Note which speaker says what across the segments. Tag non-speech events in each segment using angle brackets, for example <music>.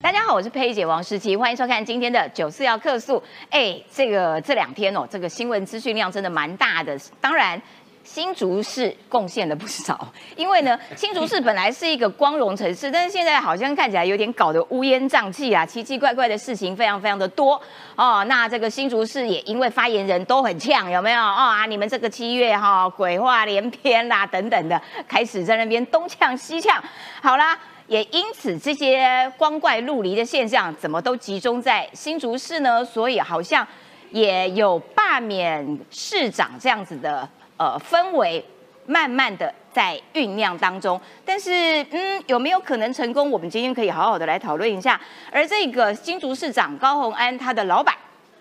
Speaker 1: 大家好，我是佩姐王诗琪，欢迎收看今天的九四要客诉。哎，这个这两天哦，这个新闻资讯量真的蛮大的。当然，新竹市贡献了不少，<laughs> 因为呢，新竹市本来是一个光荣城市，但是现在好像看起来有点搞得乌烟瘴气啊，奇奇怪怪的事情非常非常的多哦。那这个新竹市也因为发言人都很呛，有没有？哦啊，你们这个七月哈鬼话连篇啦，等等的，开始在那边东呛西呛。好啦。也因此，这些光怪陆离的现象怎么都集中在新竹市呢？所以好像也有罢免市长这样子的呃氛围，慢慢的在酝酿当中。但是，嗯，有没有可能成功？我们今天可以好好的来讨论一下。而这个新竹市长高鸿安他的老板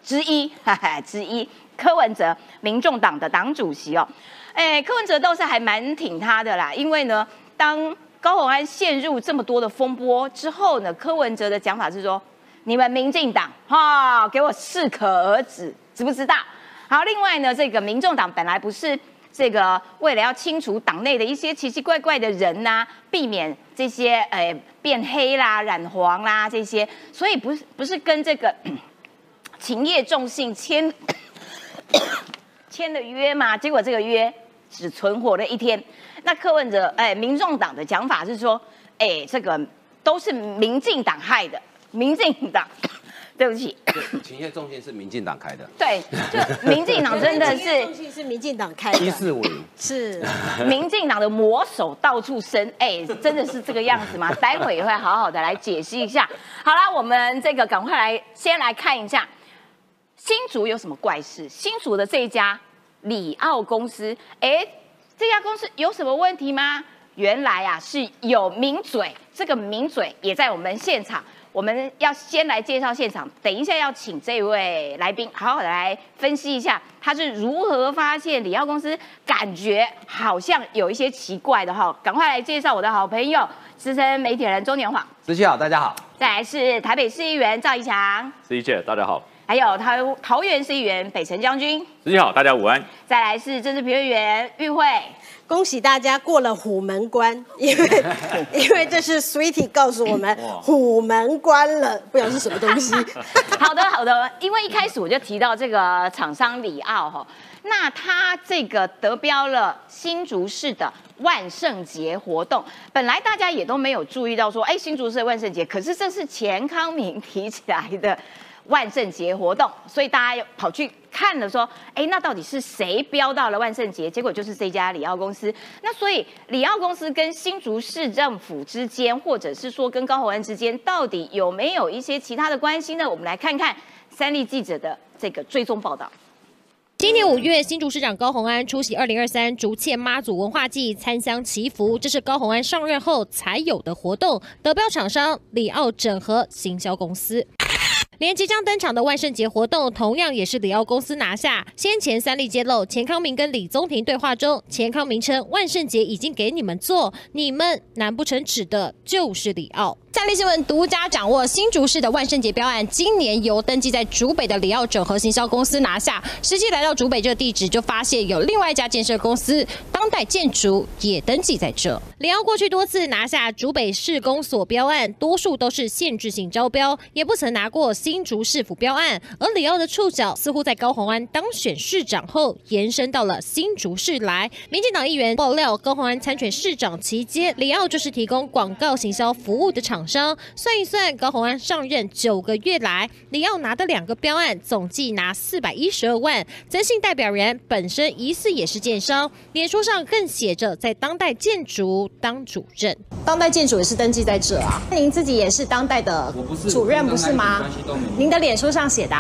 Speaker 1: 之一，哈哈，之一柯文哲，民众党的党主席哦，哎，柯文哲倒是还蛮挺他的啦，因为呢，当高鸿安陷入这么多的风波之后呢，柯文哲的讲法是说：你们民进党哈，给我适可而止，知不知道？好，另外呢，这个民众党本来不是这个为了要清除党内的一些奇奇怪怪的人呐，避免这些呃变黑啦、染黄啦这些，所以不是不是跟这个 <coughs> 情业重信签 <coughs> 签的约嘛？结果这个约只存活了一天。那柯文哲，哎，民众党的讲法是说，哎，这个都是民进党害的，民进党，对不起，
Speaker 2: 情业重信是民进党开的，
Speaker 1: 对，就民进党真的是 <laughs>
Speaker 3: 重信是民进党开的，
Speaker 2: 一四五零
Speaker 3: 是 <laughs>
Speaker 1: 民进党的魔手到处伸，哎，真的是这个样子吗？待会也会好好的来解析一下。好了，我们这个赶快来先来看一下新竹有什么怪事？新竹的这一家里奥公司，哎。这家公司有什么问题吗？原来啊是有名嘴，这个名嘴也在我们现场。我们要先来介绍现场，等一下要请这位来宾好好的来分析一下，他是如何发现里奥公司感觉好像有一些奇怪的哈。赶快来介绍我的好朋友，资深媒体人周年华。
Speaker 2: 司机好，大家好。
Speaker 1: 再来是台北市议员赵怡翔。
Speaker 4: 司机姐，大家好。
Speaker 1: 还有桃桃园市议员北辰将军，
Speaker 4: 司机好，大家午安。
Speaker 1: 再来是政治评论员玉慧，
Speaker 3: 恭喜大家过了虎门关，因为 <laughs> 因为这是 Sweetie 告诉我们虎门关了，不知道是什么东西。<laughs>
Speaker 1: 好的好的，因为一开始我就提到这个厂商里奥哈，那他这个得标了新竹市的万圣节活动，本来大家也都没有注意到说，哎，新竹市的万圣节，可是这是钱康明提起来的。万圣节活动，所以大家跑去看了，说，哎，那到底是谁标到了万圣节？结果就是这家里奥公司。那所以里奥公司跟新竹市政府之间，或者是说跟高鸿安之间，到底有没有一些其他的关系呢？我们来看看三立记者的这个追踪报道。
Speaker 5: 今年五月，新竹市长高鸿安出席二零二三竹堑妈祖文化祭参香祈福，这是高鸿安上任后才有的活动。得标厂商里奥整合行销公司。连即将登场的万圣节活动，同样也是里奥公司拿下。先前三例揭露，钱康明跟李宗平对话中，钱康明称万圣节已经给你们做，你们难不成指的就是里奥？三立新闻独家掌握新竹市的万圣节标案，今年由登记在竹北的里奥整合行销公司拿下。实际来到竹北这个地址，就发现有另外一家建设公司当代建筑也登记在这。里奥过去多次拿下竹北市公所标案，多数都是限制性招标，也不曾拿过新竹市府标案。而里奥的触角似乎在高鸿安当选市长后，延伸到了新竹市来。民进党议员爆料，高鸿安参选市长期间，里奥就是提供广告行销服务的厂。商算一算，高鸿安上任九个月来，你要拿的两个标案，总计拿四百一十二万。曾姓代表人本身疑似也是建商，脸书上更写着在当代建筑当主任。
Speaker 3: 当代建筑也是登记在这啊？您自己也是当代的主任不是吗？您的脸书上写的。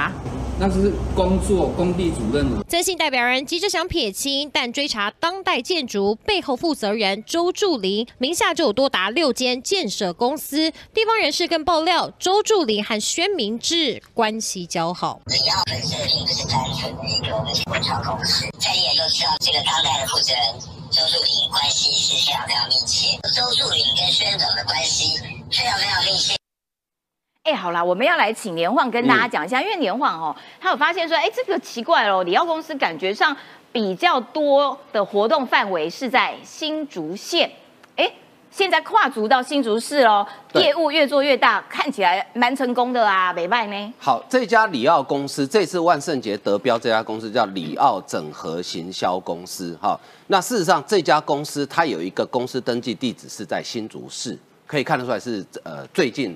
Speaker 6: 那是工作工地主任。
Speaker 5: 曾姓代表人急着想撇清，但追查当代建筑背后负责人周助林名下就有多达六间建设公司。地方人士更爆料，周助林和宣明志关系较好。
Speaker 7: 李奥本身并不是单纯的一个文创公司，在你也都知道，这个当代的负责人周助林关系是非常非常密切。周助林跟宣总的关系非常非常密切。
Speaker 1: 哎，好啦，我们要来请年晃跟大家讲一下，因为年晃哦，他有发现说，哎，这个奇怪哦，里奥公司感觉上比较多的活动范围是在新竹县，哎。现在跨足到新竹市喽，
Speaker 2: 对
Speaker 1: 业务越做越大，看起来蛮成功的啊，美拜呢？
Speaker 2: 好，这家里奥公司这次万圣节得标，这家公司叫里奥整合行销公司。哈，那事实上这家公司它有一个公司登记地址是在新竹市，可以看得出来是呃最近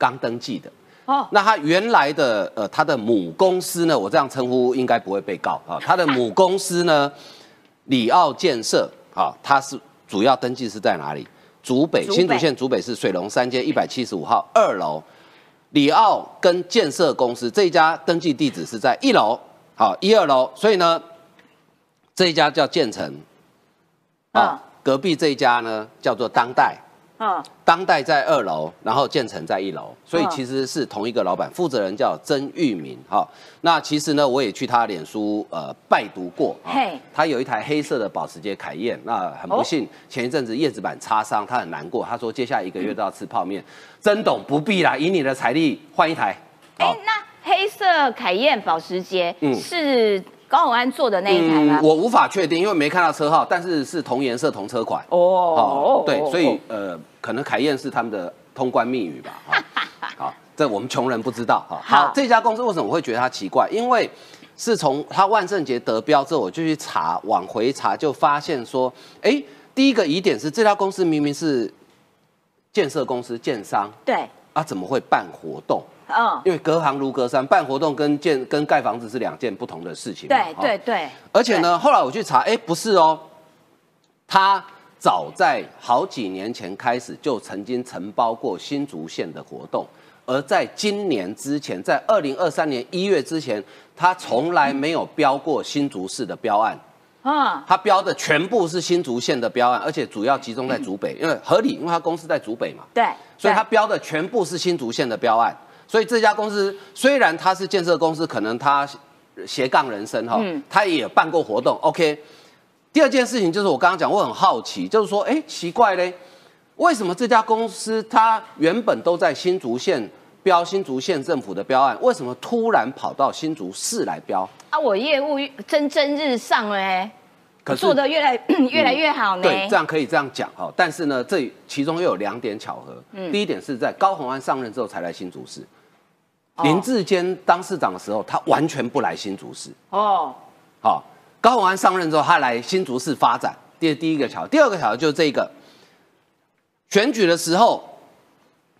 Speaker 2: 刚登记的。
Speaker 1: 哦，
Speaker 2: 那他原来的呃他的母公司呢，我这样称呼应该不会被告啊。他的母公司呢，<laughs> 里奥建设啊，它是主要登记是在哪里？竹北新竹县竹北市水龙三街一百七十五号二楼。里奥跟建设公司这一家登记地址是在一楼，好一二楼，所以呢，这一家叫建成，啊、
Speaker 1: 嗯
Speaker 2: 隔壁这一家呢叫做当代，
Speaker 1: 嗯，
Speaker 2: 当代在二楼，然后建成在一楼，所以
Speaker 1: 嗯
Speaker 2: 其实是同一个老板，负责人叫曾玉明。哈、那其实呢，我也去他脸书呃拜读过。啊
Speaker 1: 嘿
Speaker 2: 他有一台黑色的保时捷凯宴，那很不幸，前一阵子叶子板擦伤，他很难过。他说接下来一个月都要吃泡面。曾董不必啦，以你的财力换一台。
Speaker 1: 哎、
Speaker 2: 好
Speaker 1: 那黑色凯宴保时捷
Speaker 2: 嗯
Speaker 1: 是高永安做的那一台吗？
Speaker 2: 我无法确定，因为没看到车号，但是是同颜色同车款。
Speaker 1: 哦
Speaker 2: 哦，对，所以呃，可能凯燕是他们的通关密语吧。哈 <laughs> 好，这我们穷人不知道。哈，
Speaker 1: 好
Speaker 2: 好，这家公司为什么我会觉得它奇怪？因为是从它万圣节得标之后，我就去查，往回查就发现说，哎，第一个疑点是这家公司明明是建设公司、建商
Speaker 1: 对，
Speaker 2: 啊，怎么会办活动？
Speaker 1: 嗯，
Speaker 2: 因为隔行如隔山，办活动跟建跟盖房子是两件不同的事情嘛。
Speaker 1: 对
Speaker 2: 哈
Speaker 1: 对对，
Speaker 2: 而且呢，后来我去查，哎，不是哦，他早在好几年前开始就曾经承包过新竹县的活动，而在今年之前，在二零二三年一月之前，他从来没有标过新竹市的标案，
Speaker 1: 嗯，
Speaker 2: 他标的全部是新竹县的标案，而且主要集中在竹北，因为合理，因为他公司在竹北嘛。
Speaker 1: 对，
Speaker 2: 所以他
Speaker 1: 对
Speaker 2: 标的全部是新竹县的标案。所以这家公司虽然它是建设公司，可能它斜杠人生哈，
Speaker 1: 嗯
Speaker 2: 他也有办过活动。OK，第二件事情就是我刚刚讲，我很好奇，就是说，哎，奇怪嘞，为什么这家公司它原本都在新竹县标新竹县政府的标案，为什么突然跑到新竹市来标？
Speaker 1: 啊，我业务蒸蒸日上哎，做的越来越来越好呢。
Speaker 2: 对，这样可以这样讲哈。但是呢，这其中又有两点巧合。
Speaker 1: 嗯
Speaker 2: 第一点是在高虹安上任之后才来新竹市。
Speaker 1: 哦
Speaker 2: 林志坚当市长的时候，他完全不来新竹市。
Speaker 1: 哦，
Speaker 2: 好，高虹安上任之后，他来新竹市发展。第第一个桥，第二个桥就是这个，选举的时候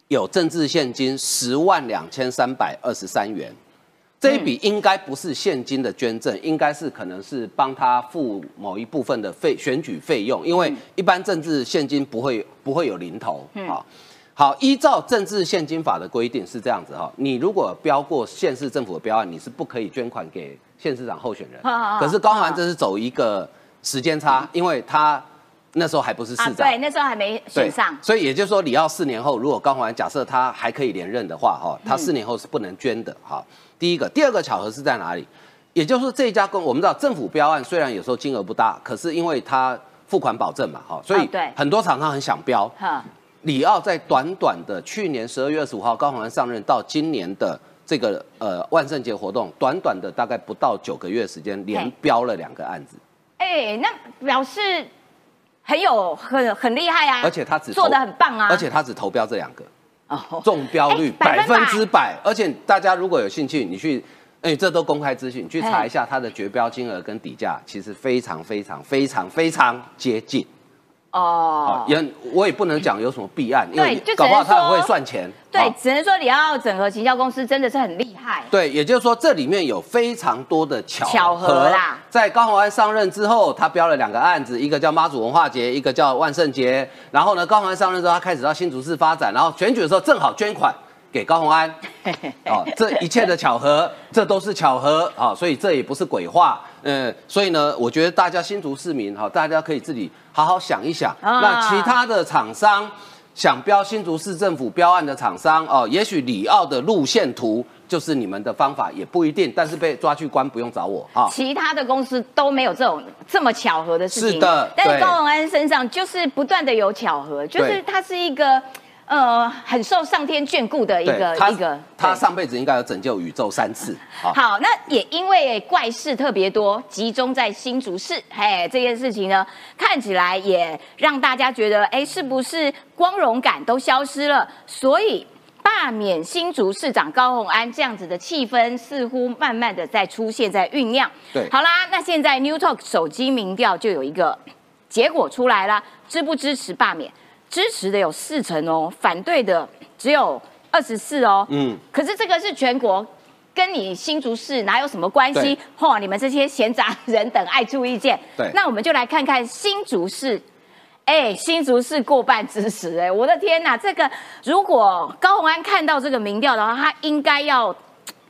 Speaker 2: 有政治现金十万两千三百二十三元，这一笔应该不是现金的捐赠，应该是可能是帮他付某一部分的费选举费用，因为一般政治现金不会不会有零头。好，好，依照政治现金法的规定是这样子哈，你如果标过县市政府的标案，你是不可以捐款给县市长候选人。可是高虹安这是走一个时间差，因为他那时候还不是市
Speaker 1: 啊，
Speaker 2: 长。
Speaker 1: 对，那时候还没选上。
Speaker 2: 所以也就是说，李奥四年后，如果高虹安假设他还可以连任的话，哈，他四年后是不能捐的，哈。第一个，第二个巧合是在哪里？也就是说，这一家公，我们知道政府标案虽然有时候金额不大，可是因为它付款保证嘛，哈，所以
Speaker 1: 啊对
Speaker 2: 很多厂商很想标。
Speaker 1: 哈，
Speaker 2: 李奥在短短的去年十二月二十五号高虹安上任到今年的这个呃万圣节活动，短短的大概不到九个月时间，连
Speaker 1: 嘿
Speaker 2: 标了两个案子。
Speaker 1: 哎，那表示很有很很厉害啊，
Speaker 2: 而且他只
Speaker 1: 做的很棒啊，
Speaker 2: 而且他只投标这两个，
Speaker 1: 哦，
Speaker 2: 中标率
Speaker 1: 哎百分百
Speaker 2: 百分之百。而且大家如果有兴趣，你去，哎，这都公开资讯，你去查一下它的绝标金额跟底价，其实非常非常非常非常接近。
Speaker 1: 哦
Speaker 2: 啊，，也我也不能讲有什么弊案，因为搞不好他很会算钱。
Speaker 1: 对
Speaker 2: 啊，
Speaker 1: 只能说你要整合行销公司真的是很厉害。
Speaker 2: 对，也就是说，这里面有非常多的巧
Speaker 1: 巧合啦
Speaker 2: 在高虹安上任之后，他标了两个案子，一个叫妈祖文化节，一个叫万圣节。然后呢，高虹安上任之后，他开始到新竹市发展，然后选举的时候正好捐款给高虹安。哦，这一切的巧合，这都是巧合啊、所以这也不是鬼话。嗯，所以呢，我觉得大家新竹市民哈、大家可以自己好好想一想。
Speaker 1: 啊
Speaker 2: 那其他的厂商想标新竹市政府标案的厂商哦，也许里奥的路线图就是你们的方法，也不一定。但是被抓去关不用找我哈。
Speaker 1: 其他的公司都没有这种这么巧合的事情，
Speaker 2: 是的
Speaker 1: 但是高永安身上就是不断的有巧合，就是
Speaker 2: 对
Speaker 1: 它是一个。呃很受上天眷顾的一个
Speaker 2: 他
Speaker 1: 一个
Speaker 2: 他上辈子应该有拯救宇宙三次。<laughs> 好，
Speaker 1: 好，那也因为怪事特别多，集中在新竹市，嘿，这件事情呢，看起来也让大家觉得，哎，是不是光荣感都消失了？所以罢免新竹市长高虹安这样子的气氛，似乎慢慢的在出现，在酝酿。
Speaker 2: 对
Speaker 1: 好啦，那现在 New Talk 手机民调就有一个结果出来了，支不支持罢免？支持的有四成哦，反对的只有二十四哦。
Speaker 2: 嗯，
Speaker 1: 可是这个是全国，跟你新竹市哪有什么关系
Speaker 2: 对？
Speaker 1: 嚯、你们这些闲杂人等爱出意见。
Speaker 2: 对
Speaker 1: 那我们就来看看新竹市。哎，新竹市过半支持，哎，我的天哪！这个如果高虹安看到这个民调的话，他应该要，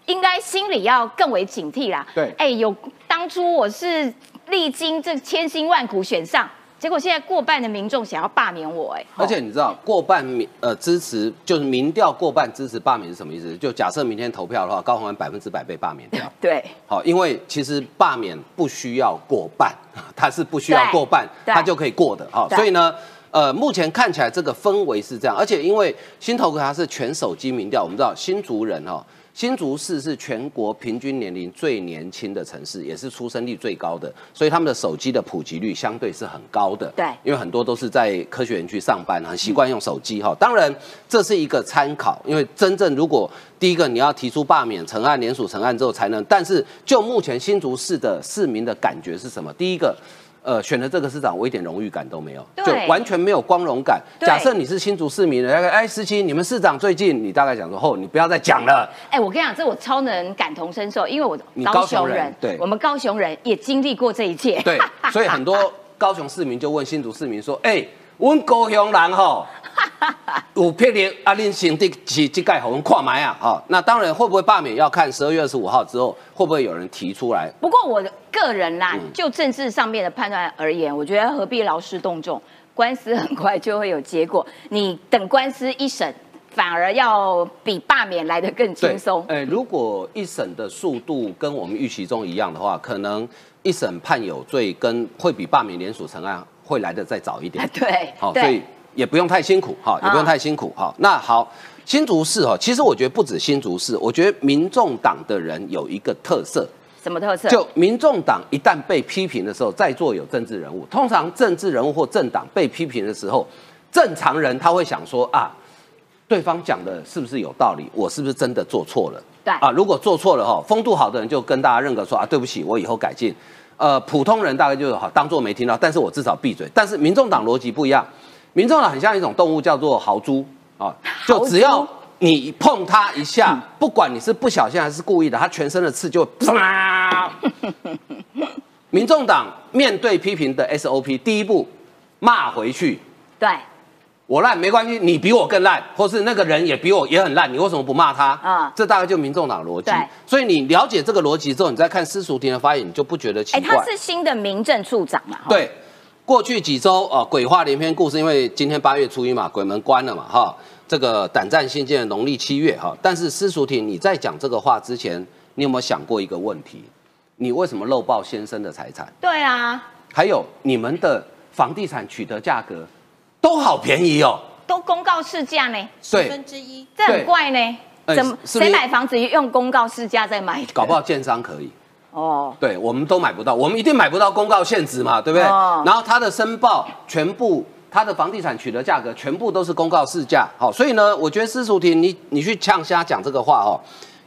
Speaker 1: 应该心里要更为警惕啦。
Speaker 2: 对
Speaker 1: 哎，有当初我是历经这千辛万苦选上，结果现在过半的民众想要罢免我，哎，
Speaker 2: 而且你知道过半民呃支持就是民调过半支持罢免是什么意思？就假设明天投票的话，高虹安百分之百被罢免掉。<laughs>
Speaker 1: 对
Speaker 2: 好，因为其实罢免不需要过半，<laughs> 它是不需要过半，
Speaker 1: 对
Speaker 2: 它就可以过的。好，所以呢，呃，目前看起来这个氛围是这样，而且因为新头壳它是全手机民调，我们知道新竹人哈、新竹市是全国平均年龄最年轻的城市，也是出生率最高的，所以他们的手机的普及率相对是很高的。
Speaker 1: 对
Speaker 2: 因为很多都是在科学园区上班，很习惯用手机哈。当然，这是一个参考，因为真正如果第一个你要提出罢免成案、联署成案之后才能，但是就目前新竹市的市民的感觉是什么？第一个。呃，选了这个市长，我一点荣誉感都没有，就完全没有光荣感。假设你是新竹市民的，哎，思琪，你们市长最近，你大概讲说，哦，你不要再讲了，
Speaker 1: 哎，我跟你讲，这我超能感同身受，因为我
Speaker 2: 你
Speaker 1: 高
Speaker 2: 高雄人对
Speaker 1: 我们高雄人也经历过这一切。
Speaker 2: 对，所以很多 <laughs> 高雄市民就问新竹市民说：“哎、阮高雄人吼，<laughs> 有霹雳啊，恁兄弟是这盖互阮看埋啊？哈、那当然会不会罢免，要看十二月二十五号之后会不会有人提出来。
Speaker 1: 不过我个人啦，
Speaker 2: 嗯
Speaker 1: 就政治上面的判断而言，我觉得何必劳师动众，官司很快就会有结果。你等官司一审，反而要比罢免来得更轻松。
Speaker 2: 哎、如果一审的速度跟我们预期中一样的话，可能一审判有罪，跟会比罢免联署成案会来的再早一点。<laughs>
Speaker 1: 对，
Speaker 2: 好、所以
Speaker 1: 对，
Speaker 2: 也不用太辛苦，哈、也不用
Speaker 1: 啊
Speaker 2: 太辛苦，哈、那好，新竹市哈，其实我觉得不止新竹市，我觉得民众党的人有一个特色，
Speaker 1: 什么特色？
Speaker 2: 就民众党一旦被批评的时候，在座有政治人物，通常政治人物或政党被批评的时候，正常人他会想说啊，对方讲的是不是有道理？我是不是真的做错了？
Speaker 1: 对
Speaker 2: 啊，如果做错了哈，风度好的人就跟大家认可说啊，对不起，我以后改进。呃，普通人大概就好当做没听到，但是我至少闭嘴。但是民众党逻辑不一样，民众党很像一种动物，叫做豪猪啊，就只要你碰它一下，不管你是不小心还是故意的，它全身的刺就会 <laughs> 啪。民众党面对批评的 SOP，第一步骂回去，
Speaker 1: 对，
Speaker 2: 我烂没关系，你比我更烂，或是那个人也比我也很烂，你为什么不骂他？
Speaker 1: 啊
Speaker 2: 这大概就民众党逻辑
Speaker 1: 对。
Speaker 2: 所以你了解这个逻辑之后，你再看施淑婷的发言，你就不觉得奇
Speaker 1: 哎，
Speaker 2: 怪。
Speaker 1: 他是新的民政处长嘛？
Speaker 2: 对，过去几周啊、呃鬼话连篇故事，因为今天八月初一嘛，鬼门关了嘛，哈，这个胆战心惊的农历七月哈。但是施淑婷，你在讲这个话之前，你有没有想过一个问题？你为什么漏报先生的财产？
Speaker 1: 对啊，
Speaker 2: 还有你们的房地产取得价格都好便宜哦。
Speaker 1: 都公告市价呢，
Speaker 3: 十，分之一。
Speaker 1: 这很怪呢。
Speaker 2: 哎
Speaker 1: 怎么谁买房子用公告市价在买？
Speaker 2: 搞不好建商可以。
Speaker 1: 哦，
Speaker 2: 对，我们都买不到，我们一定买不到公告限值嘛，对不对？
Speaker 1: 哦
Speaker 2: 然后他的申报全部，他的房地产取得价格全部都是公告市价，好，所以呢，我觉得施淑婷，你你去呛瞎讲这个话哦，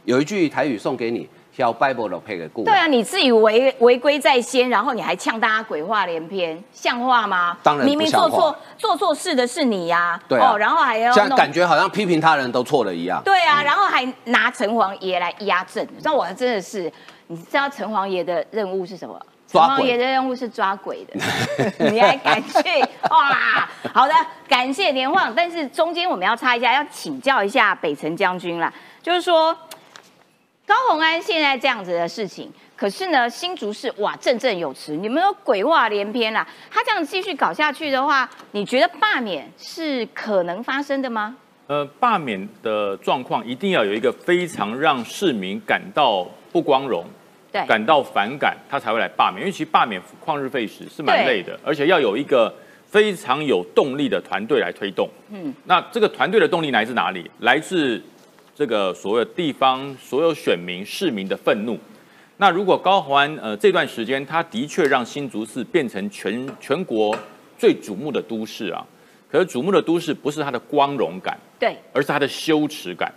Speaker 2: 有一句台语送给你，小 Bible 的配个故。
Speaker 1: 对啊，你自以为违规在先，然后你还呛大家鬼话连篇，像话吗？
Speaker 2: 当然不
Speaker 1: 明明做错做错事的是你呀、
Speaker 2: 对啊
Speaker 1: 哦，然后还要弄
Speaker 2: 现在感觉好像批评他人都错了一样。
Speaker 1: 对啊，然后还拿城隍爷来压阵，那我真的是，你知道城隍爷的任务是什么？城隍爷的任务是抓鬼的，<laughs> 你还敢去？哇！好的，感谢连晃。但是中间我们要插一下，要请教一下北辰将军啦，就是说高宏安现在这样子的事情，可是呢，新竹市哇振振有词，你们都鬼话连篇啦。他这样继续搞下去的话，你觉得罢免是可能发生的吗？
Speaker 4: 呃，罢免的状况一定要有一个非常让市民感到不光荣、
Speaker 1: 对，
Speaker 4: 感到反感，他才会来罢免。因为其实罢免旷日费时是蛮累的，而且要有一个非常有动力的团队来推动。嗯，那这个团队的动力来自哪里？来自这个所谓地方所有选民市民的愤怒。那如果高虹安呃这段时间，他的确让新竹市变成全全国最瞩目的都市啊，可是瞩目的都市不是它的光荣感，
Speaker 1: 对，
Speaker 4: 而是它的羞耻感。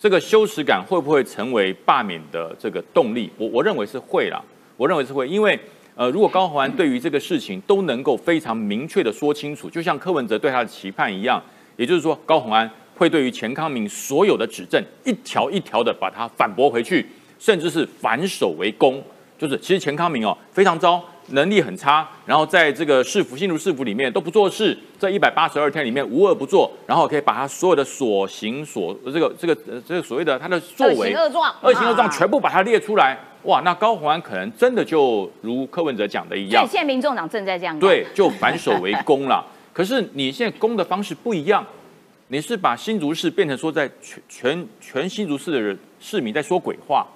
Speaker 4: 这个羞耻感会不会成为罢免的这个动力？我我认为是会啦，我认为是会，因为呃，如果高宏安对于这个事情都能够非常明确的说清楚，就像柯文哲对他的期盼一样，也就是说，高宏安会对于钱康明所有的指证一条一条的把它反驳回去，甚至是反手为攻，就是其实钱康明哦非常糟。能力很差，然后在这个市府新竹市府里面都不做事，这一百八十二天里面无恶不作，然后可以把他所有的所行所这个这个呃这个所谓的他的作为
Speaker 1: 恶行恶状
Speaker 4: 恶行恶状
Speaker 1: 啊。
Speaker 4: 全部把它列出来，哇，那高虹安可能真的就如柯文哲讲的一样。
Speaker 1: 现在民众党正在这样干。
Speaker 4: 对，就反手为攻了。<laughs> 可是你现在攻的方式不一样，你是把新竹市变成说在全全全新竹市的人市民在说鬼话，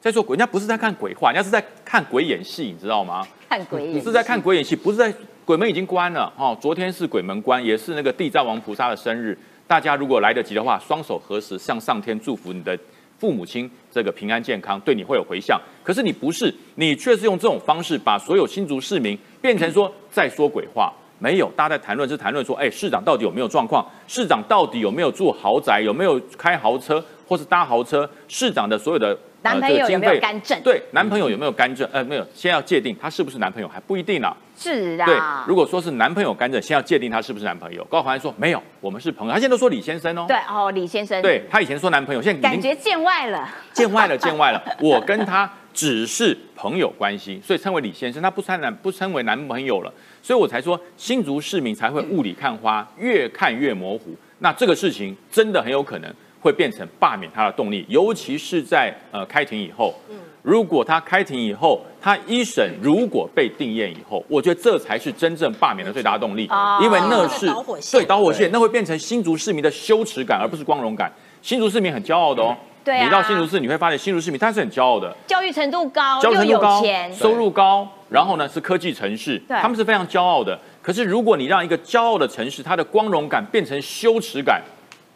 Speaker 4: 在做鬼，人家不是在看鬼话，人家是在看鬼演戏，你知道吗？
Speaker 1: 看鬼眼，
Speaker 4: 是在看鬼演戏，不是在鬼门已经关了哦。昨天是鬼门关，也是那个地藏王菩萨的生日。大家如果来得及的话，双手合十向上天祝福你的父母亲这个平安健康，对你会有回响。可是你不是，你却是用这种方式把所有新竹市民变成说在说鬼话。没有，大家在谈论是谈论说，哎，市长到底有没有状况？市长到底有没有住豪宅？有没有开豪车或是搭豪车？市长的所有的呃
Speaker 1: 男朋友有没有干政
Speaker 4: 对，男朋友有没有干政？呃，没有，先要界定他是不是男朋友还不一定呢。
Speaker 1: 是
Speaker 4: 对
Speaker 1: 啊，，
Speaker 4: 如果说是男朋友干政，先要界定他是不是男朋友。高环安说没有，我们是朋友。他现在都说李先生哦。
Speaker 1: 对哦，李先生，
Speaker 4: 对，他以前说男朋友，现在
Speaker 1: 感觉见外了，
Speaker 4: 见外了，见外了。我跟他只是朋友关系，所以称为李先生，他不称男不称为男朋友了。所以我才说新竹市民才会雾里看花，越看越模糊。那这个事情真的很有可能会变成罢免他的动力，尤其是在呃开庭以后。如果他开庭以后，他一审如果被定验以后，我觉得这才是真正罢免的最大动力，
Speaker 1: 哦
Speaker 4: 因为那是对导火线，那会变成新竹市民的羞耻感，而不是光荣感。新竹市民很骄傲的哦，
Speaker 1: 对啊。
Speaker 4: 你到新竹市你会发现新竹市民他是很骄傲的，
Speaker 1: 教育程度高，
Speaker 4: 教育程度高
Speaker 1: 钱，
Speaker 4: 收入高，然后呢是科技城市，
Speaker 1: 对。
Speaker 4: 他们是非常骄傲的。可是如果你让一个骄傲的城市，它的光荣感变成羞耻感，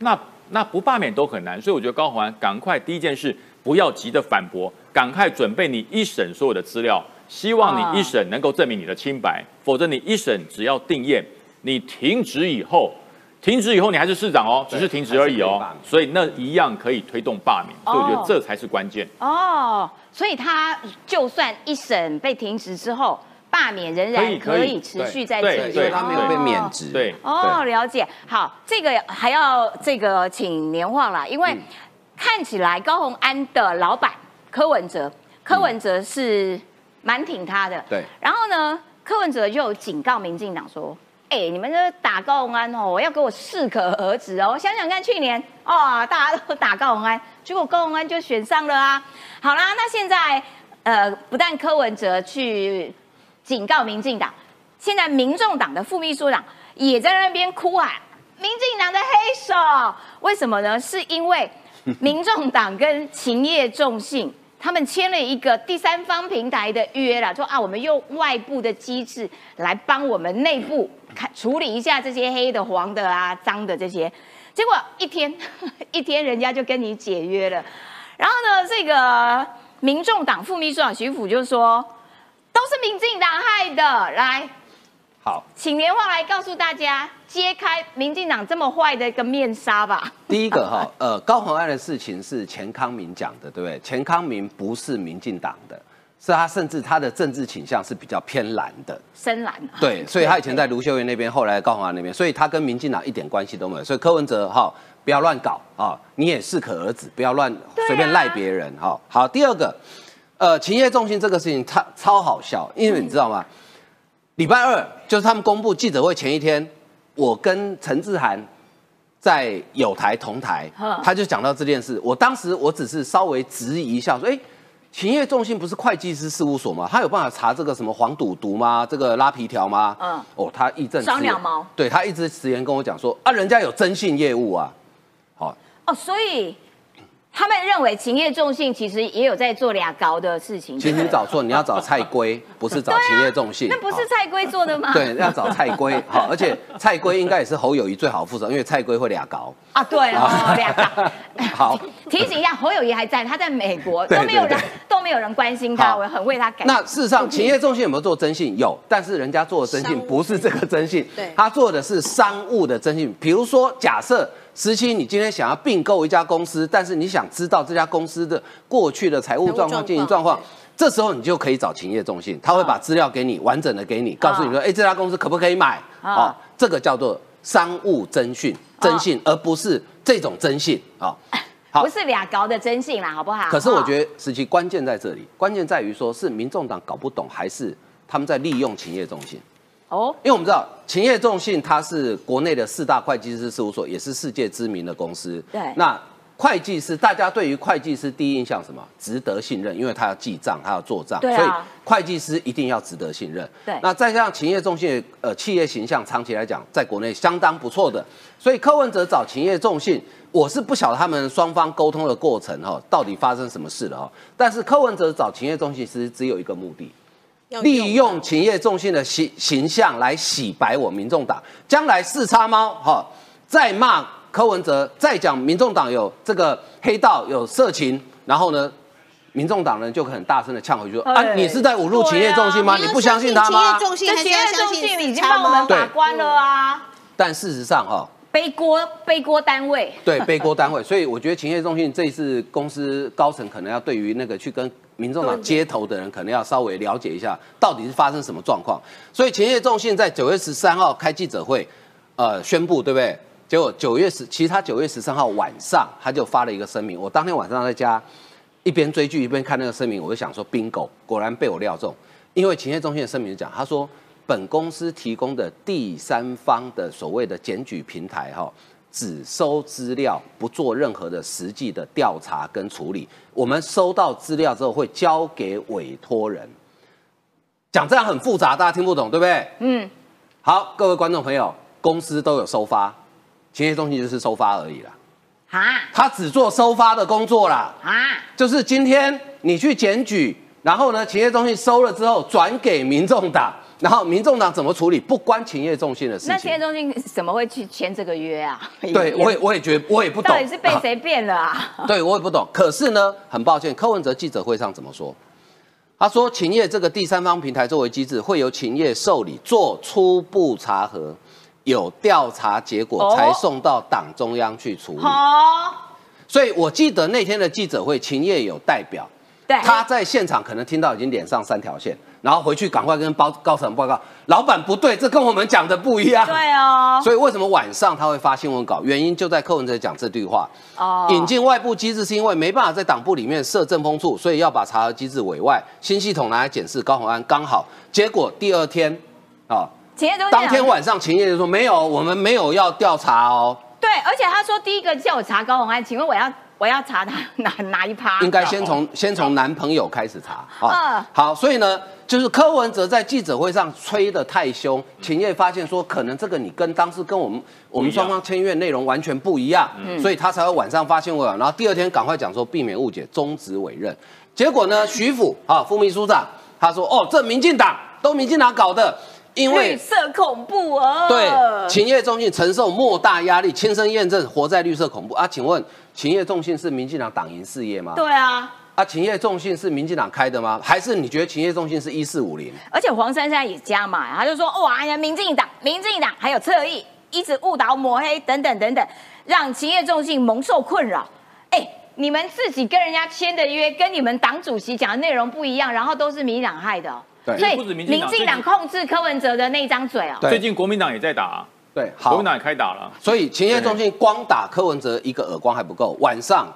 Speaker 4: 那那不罢免都很难。所以我觉得高虹安赶快第一件事不要急着反驳，赶快准备你一审所有的资料，希望你一审能够证明你的清白，否则你一审只要定验，你停职以后。停职以后，你还是市长哦，只是停职而已哦所以那一样可以推动罢免，所以我觉得这才是关键。
Speaker 1: 哦，所以他就算一审被停职之后，罢免仍然
Speaker 4: 可以
Speaker 1: 持续在
Speaker 4: 对
Speaker 1: 继续，
Speaker 2: 对，因为他没有被免职。
Speaker 4: 对
Speaker 1: 哦，了解。好，这个还要这个请年晃啦，因
Speaker 2: 嗯
Speaker 1: 为看起来高鸿安的老板柯文哲，柯文哲是蛮挺他的。
Speaker 2: 对。
Speaker 1: 然后呢，柯文哲就有警告民进党说：“哎、你们这打高鸿安哦，要给我适可而止哦。想想看，去年哦，大家都打高鸿安，结果高鸿安就选上了啊。好啦，那现在呃，不但柯文哲去警告民进党，现在民众党的副秘书长也在那边哭喊民进党的黑手，为什么呢？是因为民众党跟勤业众信。他们签了一个第三方平台的约了，说啊，我们用外部的机制来帮我们内部看处理一下这些黑的、黄的啊、脏的这些。结果一天 <laughs> 一天，人家就跟你解约了。然后呢，这个民众党副秘书长徐府就说，是民进党害的。来，
Speaker 2: 好，
Speaker 1: 请年晃来告诉大家，揭开民进党这么坏的一个面纱吧。
Speaker 2: 第一个哈，呃，高虹安的事情是钱康明讲的，对不对？钱康明不是民进党的，是他甚至他的政治倾向是比较偏蓝的，
Speaker 1: 深蓝啊，
Speaker 2: 对，所以他以前在卢秀燕那边，后来高虹安那边，所以他跟民进党一点关系都没有。所以柯文哲哈，不要乱搞啊，你也适可而止，不要乱随便赖别人哈。好，第二个，呃，勤业重心这个事情超超好笑，因为你知道吗？礼拜二就是他们公布记者会前一天，我跟陈志涵在有台同台，他就讲到这件事。我当时我只是稍微质疑一下，说，哎、勤业重心不是会计师事务所吗？他有办法查这个什么黄赌毒吗？这个拉皮条吗？
Speaker 1: 嗯
Speaker 2: 哦，他义正辞严
Speaker 1: 双两毛
Speaker 2: 对他一直直言跟我讲说，啊，人家有征信业务啊，好、
Speaker 1: 哦，所以他们认为勤业重信其实也有在做俩高的事情。
Speaker 2: 其实你找错，你要找蔡圭，<laughs> 不是找勤业重信。
Speaker 1: 那不是蔡圭做的吗？<laughs>
Speaker 2: 对，要找蔡圭。好，而且蔡圭应该也是侯友谊最好负责，因为蔡圭会俩高。
Speaker 1: 啊，对哦，俩高。<laughs>
Speaker 2: 好，
Speaker 1: 提醒一下，侯友谊还在，他在美国，都没有人都没有人关心他，
Speaker 2: 好
Speaker 1: 我很为他感。
Speaker 2: 那事实上，勤业重信有没有做征信？有，但是人家做的征信不是这个征信
Speaker 3: 对，
Speaker 2: 他做的是商务的征信。比如说，假设十七，你今天想要并购一家公司，但是你想知道这家公司的过去的财务状况、经营状况。这时候你就可以找勤业中信，他会把资料给你，完整的给你，告诉你说，哎，这家公司可不可以买？
Speaker 1: 啊
Speaker 2: 哦，这个叫做商务征讯，征信，而不是这种征信啊。<laughs> 好
Speaker 1: 不是俩高的征信啦，好不好？
Speaker 2: 可是我觉
Speaker 1: 得
Speaker 2: 得实际关键在这里，关键在于说是民众党搞不懂，还是他们在利用勤业中信？
Speaker 1: 哦，
Speaker 2: 因为我们知道勤业重信它是国内的四大会计师事务所，也是世界知名的公司。
Speaker 1: 对
Speaker 2: 那会计师，大家对于会计师第一印象什么？值得信任，因为他要记账，他要做账，
Speaker 1: 对啊
Speaker 2: 所以会计师一定要值得信任。
Speaker 1: 对
Speaker 2: 那再加上勤业重信的呃企业形象，长期来讲在国内相当不错的，所以柯文哲找勤业重信，我是不晓得他们双方沟通的过程哈、到底发生什么事了哈、但是柯文哲找勤业重信其实只有一个目的，
Speaker 3: 要
Speaker 2: 利用勤业重心的形形象来洗白我民众党，将来四叉猫哈、再骂柯文哲，再讲民众党有这个黑道有色情，然后呢，民众党人就很大声的呛回去说啊，
Speaker 1: 哎
Speaker 2: 你是在侮辱勤业重心吗？
Speaker 3: 你
Speaker 2: 不相信他吗？
Speaker 1: 勤业
Speaker 3: 重心还是要相
Speaker 1: 重信
Speaker 3: 信
Speaker 1: 已经帮我们把关了啊，
Speaker 2: 但事实上哈、
Speaker 1: 背锅背锅单位。
Speaker 2: 对背锅单位，所以我觉得勤业重信这一次公司高层可能要对于那个去跟民众党接头的人，可能要稍微了解一下到底是发生什么状况。所以勤业重信在九月十三号开记者会，呃，宣布对不对？结果九月十，其实他九月十三号晚上他就发了一个声明，我当天晚上在家一边追剧一边看那个声明，我就想说 bingo，果然被我料中，因为勤业中心的声明讲，他说本公司提供的第三方的所谓的检举平台哈。只收资料，不做任何的实际的调查跟处理。我们收到资料之后会交给委托人。讲这样很复杂，大家听不懂，对不对？
Speaker 1: 嗯，
Speaker 2: 好，各位观众朋友，公司都有收发，勤业中心就是收发而已啦。
Speaker 1: 啊
Speaker 2: 他只做收发的工作啦。
Speaker 1: 啊，
Speaker 2: 就是今天你去检举，然后呢，勤业中心收了之后转给民众党，然后民众党怎么处理，不关勤业中心的事情
Speaker 1: 那勤业
Speaker 2: 情。
Speaker 1: 中心怎么会去签这个约啊？
Speaker 2: 对，我也我也觉得我也不懂，
Speaker 1: 到底是被谁变了啊？<laughs>
Speaker 2: 对我也不懂。可是呢，很抱歉，柯文哲记者会上怎么说？他说，勤业这个第三方平台作为机制，会由勤业受理做初步查核，有调查结果
Speaker 1: 哦
Speaker 2: 才送到党中央去处理。
Speaker 1: 哦，
Speaker 2: 所以我记得那天的记者会，勤业有代表，
Speaker 1: 对，
Speaker 2: 他在现场可能听到已经脸上三条线，然后回去赶快跟高高层报告，老板不对，这跟我们讲的不一样。
Speaker 1: 对哦，
Speaker 2: 所以为什么晚上他会发新闻稿？原因就在柯文哲讲这句话。
Speaker 1: 哦。
Speaker 2: 引进外部机制是因为没办法在党部里面设正风处，所以要把查核机制委外，新系统拿来检视高鸿安，刚好。结果第二天，啊，
Speaker 1: 勤业中心
Speaker 2: 当天晚上秦业就说没有，我们没有要调查哦，
Speaker 1: 对，而且他说第一个叫我查高鸿安，请问我要我要查他哪 <laughs> 哪一趴？
Speaker 2: 应该先从先从男朋友开始查啊
Speaker 1: 嗯。
Speaker 2: 好，所以呢，就是柯文哲在记者会上吹得太凶，秦业发现说，可能这个你跟当时跟我们我们双方签约内容完全不一样，所以他才会晚上发新闻稿，然后第二天赶快讲说避免误解，终止委任。结果呢，徐府啊副秘书长他说，哦，这民进党都民进党搞的，因为
Speaker 1: 绿色恐怖哦。
Speaker 2: 对，勤业中心承受莫大压力，亲身验证活在绿色恐怖啊！请问勤业重信是民进党党营事业吗？
Speaker 1: 对啊，
Speaker 2: 啊，勤业重信是民进党开的吗？还是你觉得勤业重信是一四五零？
Speaker 1: 而且黄珊珊也加码，他就说哇，哎呀，民进党、民进党还有侧翼，一直误导抹黑等等等等，让勤业重信蒙受困扰。哎，你们自己跟人家签的约，跟你们党主席讲的内容不一样，然后都是民进党害的、哦。
Speaker 2: 对
Speaker 1: 所以
Speaker 4: 不止民进党
Speaker 1: 控制柯文哲的那张嘴哦。
Speaker 2: 对
Speaker 4: 最近国民党也在打啊，
Speaker 2: 对，好
Speaker 4: 国民，党也开打了。
Speaker 2: 所以勤业中心光打柯文哲一个耳光还不够，晚上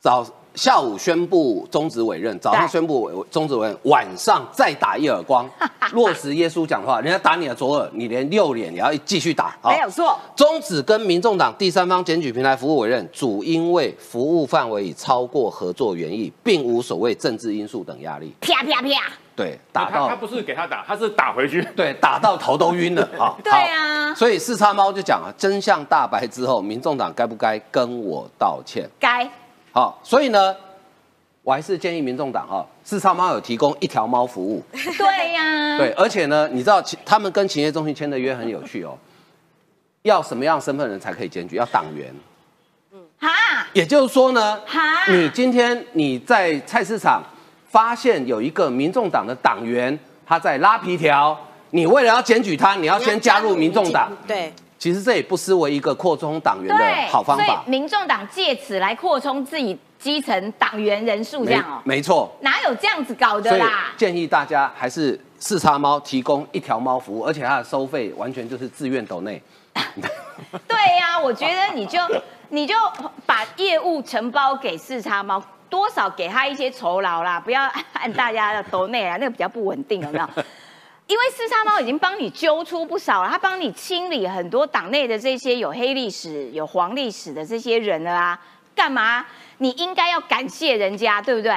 Speaker 2: 早下午宣布终止委任，早上宣布委终止委任，晚上再打一耳光，<laughs> 落实耶稣讲的话，人家打你的左耳，你连右脸也要继续打。好
Speaker 1: 没有错，
Speaker 2: 终止跟民众党第三方检举平台服务委任，主因为服务范围已超过合作原意，并无所谓政治因素等压力。
Speaker 1: 啪啪啪。
Speaker 2: 对，打到
Speaker 4: 他他不是给他打，他是打回去。<laughs>
Speaker 2: 对打到头都晕了 <laughs> 啊！
Speaker 1: 对啊
Speaker 2: 所以四叉猫就讲啊，真相大白之后，民众党该不该跟我道歉？
Speaker 1: 该
Speaker 2: 好，所以呢，我还是建议民众党哈，四叉猫有提供一条猫服务，<laughs>
Speaker 1: 对呀，
Speaker 2: 对，而且呢，你知道他们跟企业中心签的约很有趣哦，要什么样身份的人才可以检举？要党员。
Speaker 1: 哈，
Speaker 2: 也就是说呢
Speaker 1: 哈，
Speaker 2: 你今天你在菜市场发现有一个民众党的党员他在拉皮条，你为了要检举他，你要先加入民众党。
Speaker 3: 对，
Speaker 2: 其实这也不失为一个扩充党员的，好方法
Speaker 1: 所以。民众党借此来扩充自己基层党员人数，这
Speaker 2: 没
Speaker 1: 样哦，
Speaker 2: 没错，
Speaker 1: 哪有这样子搞的啦？
Speaker 2: 建议大家还是四叉猫提供一条猫服务，而且它的收费完全就是自愿抖内。<laughs>
Speaker 1: 对呀、我觉得你就你就把业务承包给四叉猫，多少给他一些酬劳啦，不要 <laughs> 按大家的抖内啊，那个比较不稳定，有没有？因为四叉猫已经帮你揪出不少了，他帮你清理很多党内的这些有黑历史、有黄历史的这些人了啊，干嘛？你应该要感谢人家，对不对？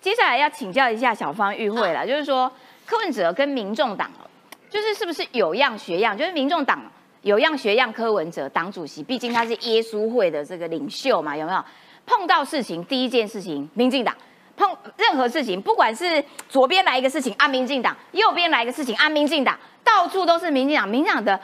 Speaker 1: 接下来要请教一下小方玉慧了，就是说柯文哲跟民众党，就是是不是有样学样？就是民众党有样学样，柯文哲党主席，毕竟他是耶稣会的这个领袖嘛，有没有？碰到事情，第一件事情，民进党碰任何事情，不管是左边来一个事情按，民进党；右边来一个事情按，民进党，到处都是民进党，民进党的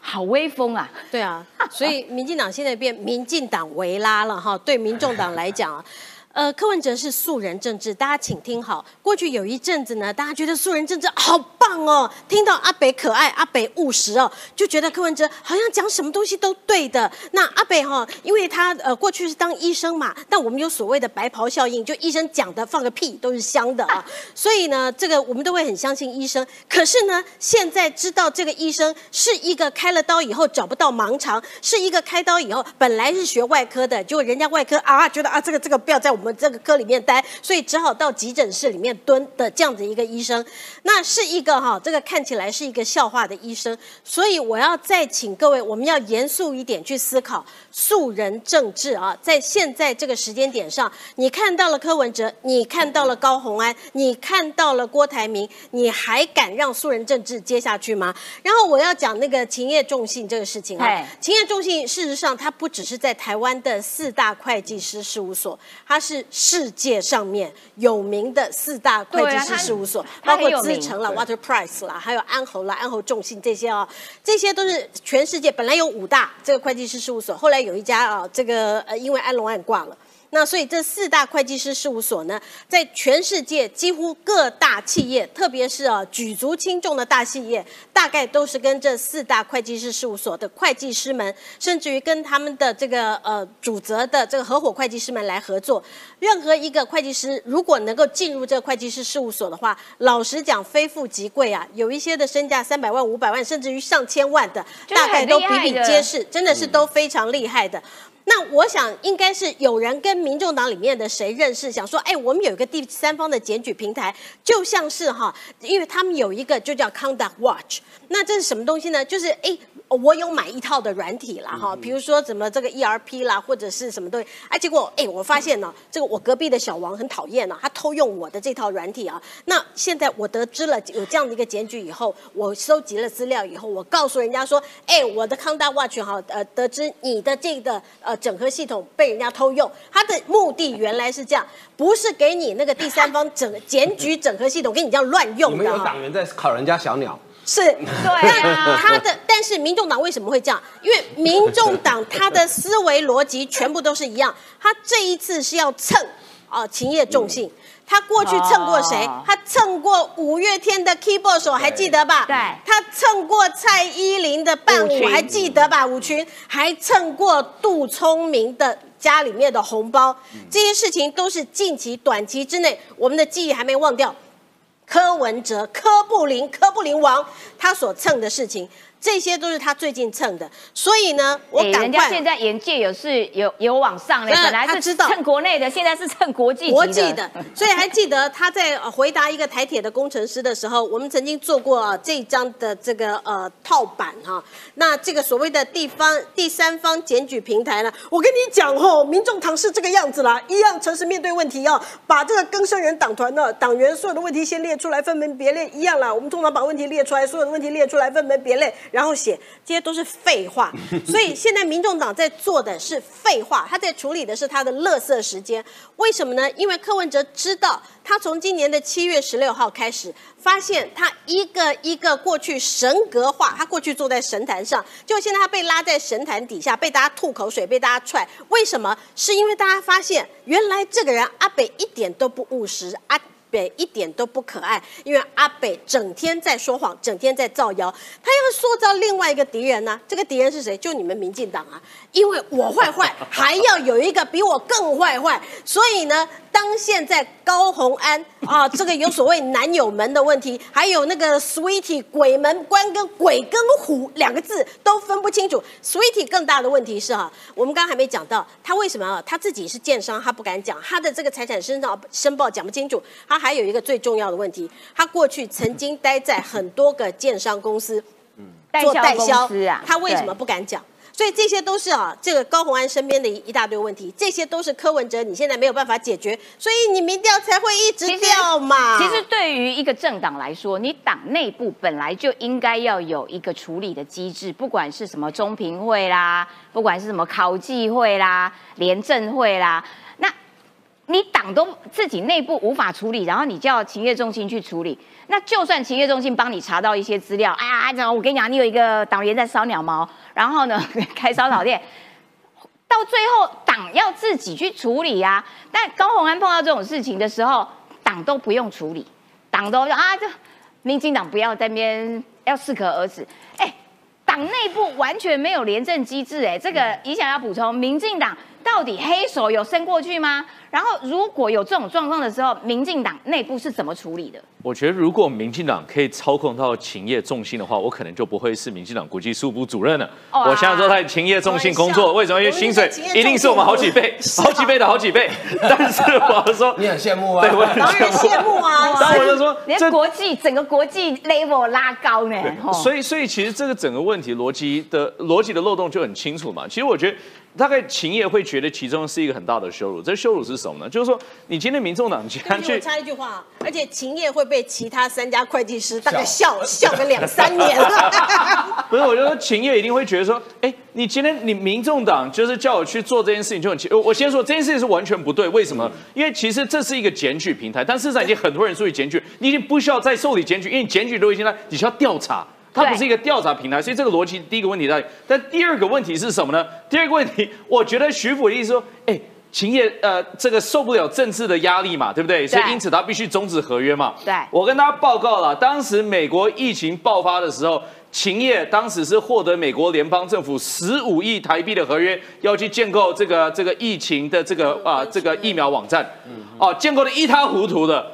Speaker 1: 好威风啊！
Speaker 3: 对啊，所以民进党现在变民进党维拉了哈。对民众党来讲啊，呃，柯文哲是素人政治，大家请听好。过去有一阵子呢，大家觉得素人政治好棒哦，听到阿北可爱、阿北务实哦，就觉得柯文哲好像讲什么东西都对的。那阿北哈、因为他呃过去是当医生嘛，但我们有所谓的白袍效应，就医生讲的放个屁都是香的啊，<laughs> 所以呢，这个我们都会很相信医生。可是呢，现在知道这个医生是一个开了刀以后找不到盲肠，是一个开刀以后本来是学外科的，结果人家外科啊觉得啊这个这个不要在我们这个科里面待，所以只好到急诊室里面蹲的这样子一个医生，那是一个哈这个看起来是一个笑话的医生，所以我要再请各位，我们要严肃一点去思考素人政治啊，在现在这个时间点上，你看到了柯文哲，你看到了高虹安，你看到了郭台铭，你还敢让素人政治接下去吗？然后我要讲那个勤业重信这个事情啊
Speaker 1: 嘿，
Speaker 3: 勤业重信事实上它不只是在台湾的四大会计师事务所，它是世界上面有名的四大会计师事务所，包括资诚啦、Water Price 啦，还有安侯啦、安侯重信这些啊、这些都是全世界本来有五大这个会计师事务所，后来有一家啊，这个呃因为安龙案挂了。那所以这四大会计师事务所呢，在全世界几乎各大企业，特别是啊举足轻重的大企业，大概都是跟这四大会计师事务所的会计师们，甚至于跟他们的这个呃主责的这个合伙会计师们来合作。任何一个会计师如果能够进入这个会计师事务所的话，老实讲非富即贵啊，有一些的身价三百万、五百万，甚至于上千万的，大概都比比皆是，真的是都非常厉害的。那我想应该是有人跟民众党里面的谁认识，想说，哎，我们有一个第三方的检举平台，就像是哈，因为他们有一个就叫 Conduct Watch，那这是什么东西呢？就是哎。我有买一套的软体啦，哈，比如说怎么这个 ERP 啦，或者是什么东西，啊，结果哎，我发现呢，这个我隔壁的小王很讨厌呢，他偷用我的这套软体啊。那现在我得知了有这样的一个检举以后，我收集了资料以后，我告诉人家说，哎，我的 Conduct Watch 哈，呃，得知你的这个呃整合系统被人家偷用，他的目的原来是这样，不是给你那个第三方整检举整合系统给你这样乱用
Speaker 2: 你们有。党员在考人家小鸟，
Speaker 3: 是，
Speaker 1: 对啊
Speaker 3: 他的，但是民众党为什么会这样？因为民众党他的思维逻辑全部都是一样，他这一次是要蹭啊勤业重信。他过去蹭过谁
Speaker 1: 哦？
Speaker 3: 他蹭过五月天的 keyboard 手，还记得吧？
Speaker 1: 对
Speaker 3: 他蹭过蔡依林的伴舞，还记得吧？舞群还蹭过杜聪明的家里面的红包，这些事情都是近期短期之内我们的记忆还没忘掉。柯文哲、柯布林、柯布林王他所蹭的事情，这些都是他最近蹭的。所以呢，我
Speaker 1: 哎
Speaker 3: 赶快
Speaker 1: 人家现在眼界有是有有往上嘞，
Speaker 3: 嗯
Speaker 1: 本来是
Speaker 3: 他知道
Speaker 1: 蹭国内的，现在是蹭国际
Speaker 3: 国际的，所以还记得他在呃回答一个台铁的工程师的时候，我们曾经做过呃这一张的这个呃套版哈。那这个所谓的地方第三方检举平台呢，我跟你讲哦，民众党是这个样子啦，一样诚实面对问题哦，把这个更生人党团呢党员所有的问题先列出来，分门别类一样啦。我们通常把问题列出来，所有的问题列出来，分门别类，然后写这些都是废话。<laughs> 所以现在民众党在做的是废话，他在处理的是他的垃圾时间。为什么呢？因为柯文哲知道，他从今年的七月十六号开始，发现他一个一个过去神格化，他过去坐在神坛上，就现在他被拉在神坛底下，被大家吐口水，被大家踹。为什么？是因为大家发现，原来这个人阿北一点都不务实，阿北一点都不可爱，因为阿北整天在说谎，整天在造谣，他要塑造另外一个敌人呢、这个敌人是谁？就你们民进党啊！因为我坏坏，还要有一个比我更坏坏，所以呢，当现在高红安啊，这个有所谓男友门的问题，<laughs> 还有那个 Sweetie 鬼门关跟鬼跟虎两个字都分不清楚。Sweetie 更大的问题是哈、我们刚刚还没讲到他为什么啊？他自己是建商，他不敢讲他的这个财产申报申报讲不清楚。他还有一个最重要的问题，他过去曾经待在很多个建商公司
Speaker 1: 嗯
Speaker 3: 做代销
Speaker 1: 公司啊，
Speaker 3: 他为什么不敢讲？所以这些都是啊，这个高虹安身边的一一大堆问题，这些都是柯文哲你现在没有办法解决，所以你民调才会一直掉嘛。
Speaker 1: 其实对于一个政党来说，你党内部本来就应该要有一个处理的机制，不管是什么中评会啦，不管是什么考纪会啦、廉政会啦，你党都自己内部无法处理，然后你叫企业中心去处理，那就算企业中心帮你查到一些资料，哎呀，我跟你讲，你有一个党员在烧鸟毛，然后呢 <laughs> 开烧烤店。到最后，党要自己去处理啊。但高虹安碰到这种事情的时候，党都不用处理，党都啊，这民进党不要在那边要适可而止。哎，党内部完全没有廉政机制，哎，这个你想要补充，民进党到底黑手有伸过去吗？然后如果有这种状况的时候，民进党内部是怎么处理的？
Speaker 8: 我觉得如果民进党可以操控到勤业重心的话，我可能就不会是民进党国际事务部主任了。
Speaker 1: 哦
Speaker 8: 我现在都在勤业重心工作，为什么？因为薪水一定是我们好几倍、好几倍的好几倍。<laughs> 但是我要说，
Speaker 2: 你很羡慕啊？
Speaker 8: 对我很
Speaker 3: 羡慕啊。<laughs>
Speaker 8: 然后我就说，
Speaker 1: 连国际整个国际 level 拉高呢？
Speaker 8: 所以，所以其实这个整个问题逻辑的逻辑的漏洞就很清楚嘛。其实我觉得，大概秦业会觉得其中是一个很大的羞辱。这羞辱是什么呢？就是说，你今天民众党竟然去
Speaker 3: 插一句话啊，而且秦业会被其他三家会计师大概笑 <laughs> 笑个两三年了。<laughs>
Speaker 8: 不是，我就说秦业一定会觉得说，哎，你今天你民众党就是叫我去做这件事情就很奇。呃我先说这件事情是完全不对，为什么？因为其实这是一个检举平台，但事实上已经很多人出去检举，你已经不需要再受理检举，因为你检举都已经在，你需要调查。它不是一个调查平台，所以这个逻辑第一个问题在。但第二个问题是什么呢？第二个问题，我觉得徐府的意思说，哎，秦业呃这个受不了政治的压力嘛，对不对？所以因此他必须终止合约嘛。
Speaker 1: 对
Speaker 8: 我跟大家报告了，当时美国疫情爆发的时候，秦业当时是获得美国联邦政府十五亿台币的合约，要去建构这个这个疫情的这个啊、这个疫苗网站，哦，建构的一塌糊涂的，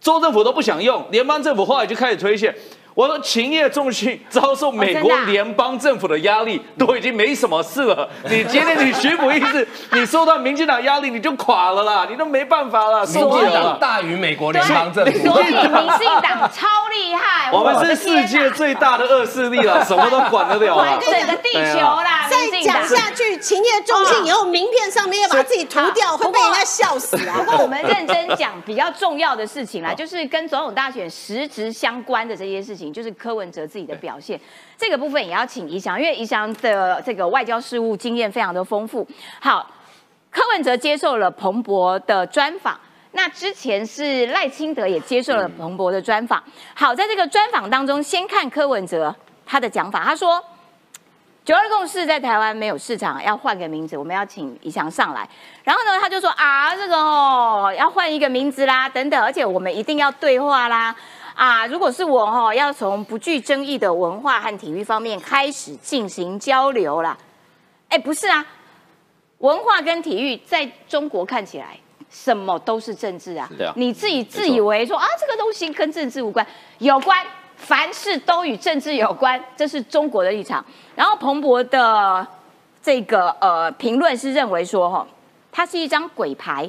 Speaker 8: 州政府都不想用，联邦政府后来就开始推卸。我说勤业重训遭受美国联邦政府的压力，都已经没什么事了。你今天你徐补意思，<laughs> 你受到民进党压力，你就垮了啦，你都没办法了，受
Speaker 2: 民进党
Speaker 8: 不了了。
Speaker 2: 大于美国联邦政府。
Speaker 1: 所以民进党超厉害，
Speaker 8: 我们是世界最大的恶势力了，什么都管得了了。
Speaker 1: 管整个地球啦，
Speaker 3: 再讲。下去，勤业中心以后名片上面要把自己涂掉，会被人家笑死啊
Speaker 1: 不！过我们认真讲比较重要的事情啦，就是跟总统大选实质相关的这些事情，就是柯文哲自己的表现。这个部分也要请怡翔，因为怡翔的这个外交事务经验非常的丰富。好，柯文哲接受了彭博的专访。那之前是赖清德也接受了彭博的专访。好，在这个专访当中，先看柯文哲他的讲法，他说。九二共识在台湾没有市场，要换个名字，我们要请怡翔上来。然后呢，他就说啊，这个哦，要换一个名字啦，等等，而且我们一定要对话啦。啊，如果是我哦，要从不具争议的文化和体育方面开始进行交流啦。哎，不是啊，文化跟体育在中国看起来什么都是政治啊。
Speaker 8: 对啊
Speaker 1: 你自己自以为说啊，这个东西跟政治无关，有关，凡事都与政治有关，这是中国的立场。然后彭博的这个呃评论是认为说，哈，它是一张鬼牌。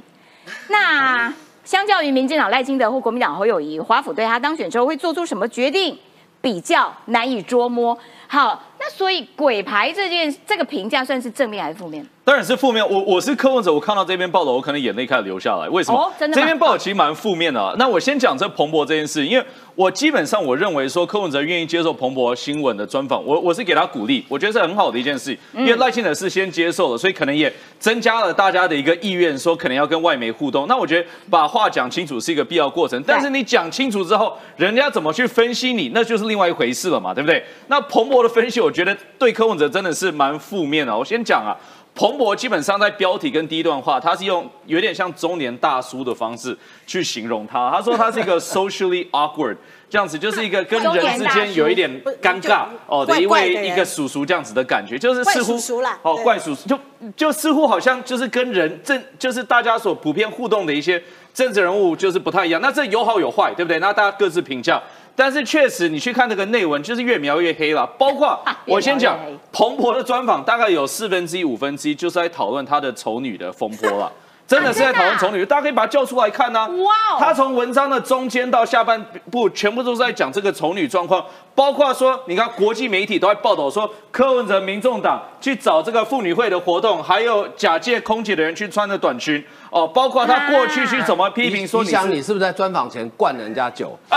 Speaker 1: 那相较于民进党赖清德或国民党侯友谊，华府对他当选之后会做出什么决定，比较难以捉摸。好，那所以鬼牌这件这个评价算是正面还是负面？
Speaker 8: 当然是负面。我我是柯文哲，我看到这篇报道，我可能眼泪开始流下来。为什么？
Speaker 1: 哦真的吗
Speaker 8: 这篇报道其实蛮负面的、啊。那我先讲这彭博这件事，因为我基本上我认为说柯文哲愿意接受彭博新闻的专访，我我是给他鼓励，我觉得是很好的一件事。因为赖清德是先接受了，所以可能也增加了大家的一个意愿，说可能要跟外媒互动。那我觉得把话讲清楚是一个必要过程，但是你讲清楚之后，人家怎么去分析你，那就是另外一回事了嘛，对不对？那彭博的分析，我觉得对柯文哲真的是蛮负面的。我先讲啊。彭博基本上在标题跟第一段话，他是用有点像中年大叔的方式去形容他。他说他是一个 <laughs> socially awkward，这样子就是一个跟人之间有一点尴尬哦的一位一个叔叔这样子的感觉，就是似乎
Speaker 3: 叔叔啦
Speaker 8: 哦怪叔叔，就就似乎好像就是跟人正就是大家所普遍互动的一些政治人物就是不太一样。那这有好有坏，对不对？那大家各自评价。但是确实，你去看那个内文，就是越描越黑了。<laughs> 包括 <laughs> 我先讲彭博的专访，大概有四分之一、五分之一就是在讨论他的丑女的风波了。<laughs> 真的是在讨论丑女，大家可以把它叫出来看呐、
Speaker 1: 哇哦。
Speaker 8: 他从文章的中间到下半部，全部都是在讲这个丑女状况，包括说，你看国际媒体都在报道说，柯文哲、民众党去找这个妇女会的活动，还有假借空姐的人去穿的短裙，哦，包括他过去去怎么批评说
Speaker 2: 你想
Speaker 8: 你是，
Speaker 2: 你是不是在专访前灌人家酒，<laughs>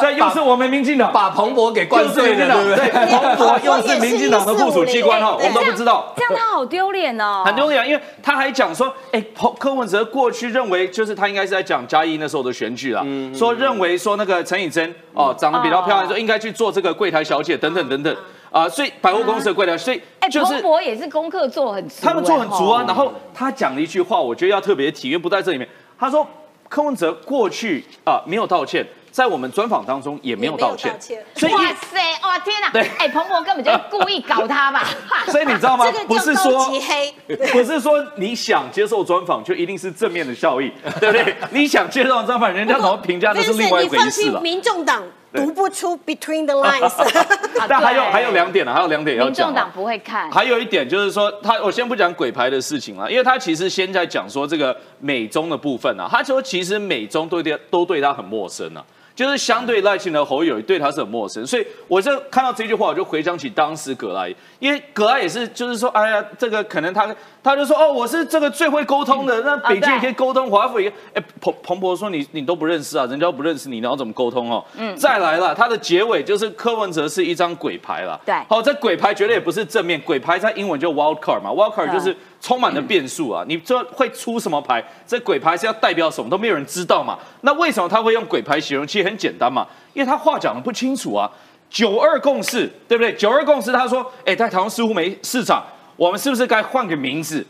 Speaker 8: 这又是我们民进党。
Speaker 2: 把 <laughs> 彭博给灌醉了，对不对？
Speaker 8: 彭博又是民进党的附属机关 <laughs> 哈，我们都不知道。
Speaker 1: 这样他好丢脸哦，
Speaker 8: 很丢脸，因为他还讲说，哎、彭柯文哲过去认为，就是他应该是在讲嘉义那时候的选举啦，
Speaker 1: 嗯
Speaker 8: 说认为说那个陈以贞哦长得比较漂亮，说应该去做这个柜台小姐等等等等啊、所以百货公司的柜台，所以
Speaker 1: 哎，
Speaker 8: 就是
Speaker 1: 彭博也是功课做很足，
Speaker 8: 他们做很足啊
Speaker 1: 哎。
Speaker 8: 然后他讲了一句话，我觉得要特别提，因为不在这里面。他说柯文哲过去啊、没有道歉，在我们专访当中也没有道歉所以
Speaker 1: 哇塞，哇天哪！
Speaker 8: 对
Speaker 1: 哎，彭博根本就是故意搞他吧？<laughs>
Speaker 8: 所以你知道吗 <laughs>
Speaker 3: 这个？
Speaker 8: 不是说
Speaker 3: 级黑，<laughs>
Speaker 8: 不是说你想接受专访就一定是正面的效益，对不对？你想接受专访，人家怎么评价那是另外一回事了。
Speaker 3: 民众党读不出 between the lines。<laughs>
Speaker 8: 但还有还有两点呢，还有两点要讲啊。
Speaker 1: 民众党不会看，
Speaker 8: 还有一点就是说，他我先不讲鬼牌的事情了，因为他其实现在讲说这个美中的部分啊，他说其实美中对对都对他很陌生啊。就是相对赖清德、侯友宜对他是很陌生，所以我就看到这句话，我就回想起当时葛莱，因为葛莱也是，就是说，哎呀，这个可能他他就说，哦，我是这个最会沟通的，那北京也可以沟通，华府也，哎，彭彭博说你你都不认识啊，人家都不认识你，你要怎么沟通哦？嗯，再来了，他的结尾就是柯文哲是一张鬼牌了，
Speaker 1: 对。
Speaker 8: 好，这鬼牌绝对也不是正面，鬼牌在英文就 wild card 嘛，wild card 就是充满了变数啊，你这会出什么牌？这鬼牌是要代表什么都没有人知道嘛。那为什么他会用鬼牌形容？其实很简单嘛，因为他话讲的不清楚啊。九二共识，对不对？九二共识，他说，哎，在台湾似乎没市场，我们是不是该换个名字？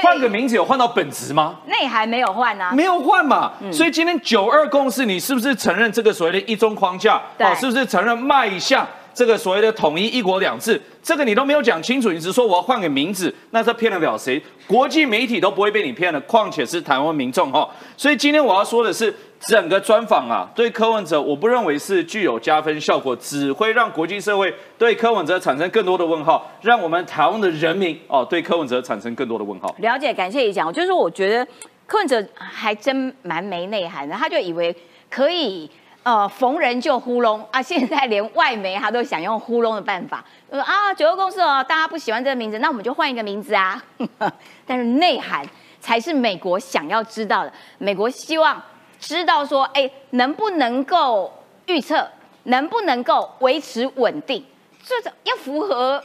Speaker 8: 换个名字有换到本质吗？
Speaker 1: 内涵没有换啊。
Speaker 8: 没有换嘛，
Speaker 1: 嗯
Speaker 8: 所以今天九二共识，你是不是承认这个所谓的一中框架？
Speaker 1: 啊
Speaker 8: 是不是承认迈向这个所谓的统一一国两制？这个你都没有讲清楚，你只说我要换个名字，那这骗得了谁？国际媒体都不会被你骗了，况且是台湾民众哈。所以今天我要说的是，整个专访啊，对柯文哲，我不认为是具有加分效果，只会让国际社会对柯文哲产生更多的问号，让我们台湾的人民哦对柯文哲产生更多的问号。
Speaker 1: 了解，感谢你讲。就是说，我觉得柯文哲还真蛮没内涵的，他就以为可以呃逢人就糊弄啊，现在连外媒他都想用糊弄的办法，说啊九二共识哦，大家不喜欢这个名字，那我们就换一个名字啊。<laughs> 但是内涵才是美国想要知道的，美国希望知道说，哎，能不能够预测，能不能够维持稳定，这种要符合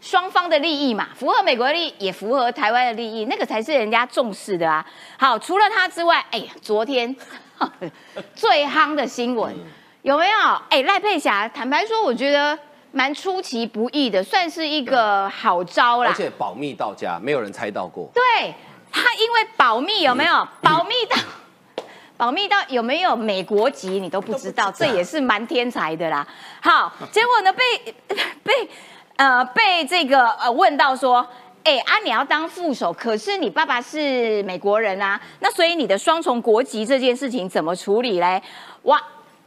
Speaker 1: 双方的利益嘛，符合美国的利益，也符合台湾的利益，那个才是人家重视的啊。好，除了他之外，哎呀，昨天 <laughs> 最夯的新闻有没有？哎，赖佩霞，坦白说，我觉得蛮出其不意的，算是一个好招啦
Speaker 2: 而。且保密到家，没有人猜到过。
Speaker 1: 对他，因为保密有没有？<laughs> 保密到。保密到有没有美国籍你都不知道，这也是蛮天才的啦。好，结果呢被 <laughs> 被呃被这个呃问到说，哎啊你要当副手，可是你爸爸是美国人啊，那所以你的双重国籍这件事情怎么处理嘞？哇，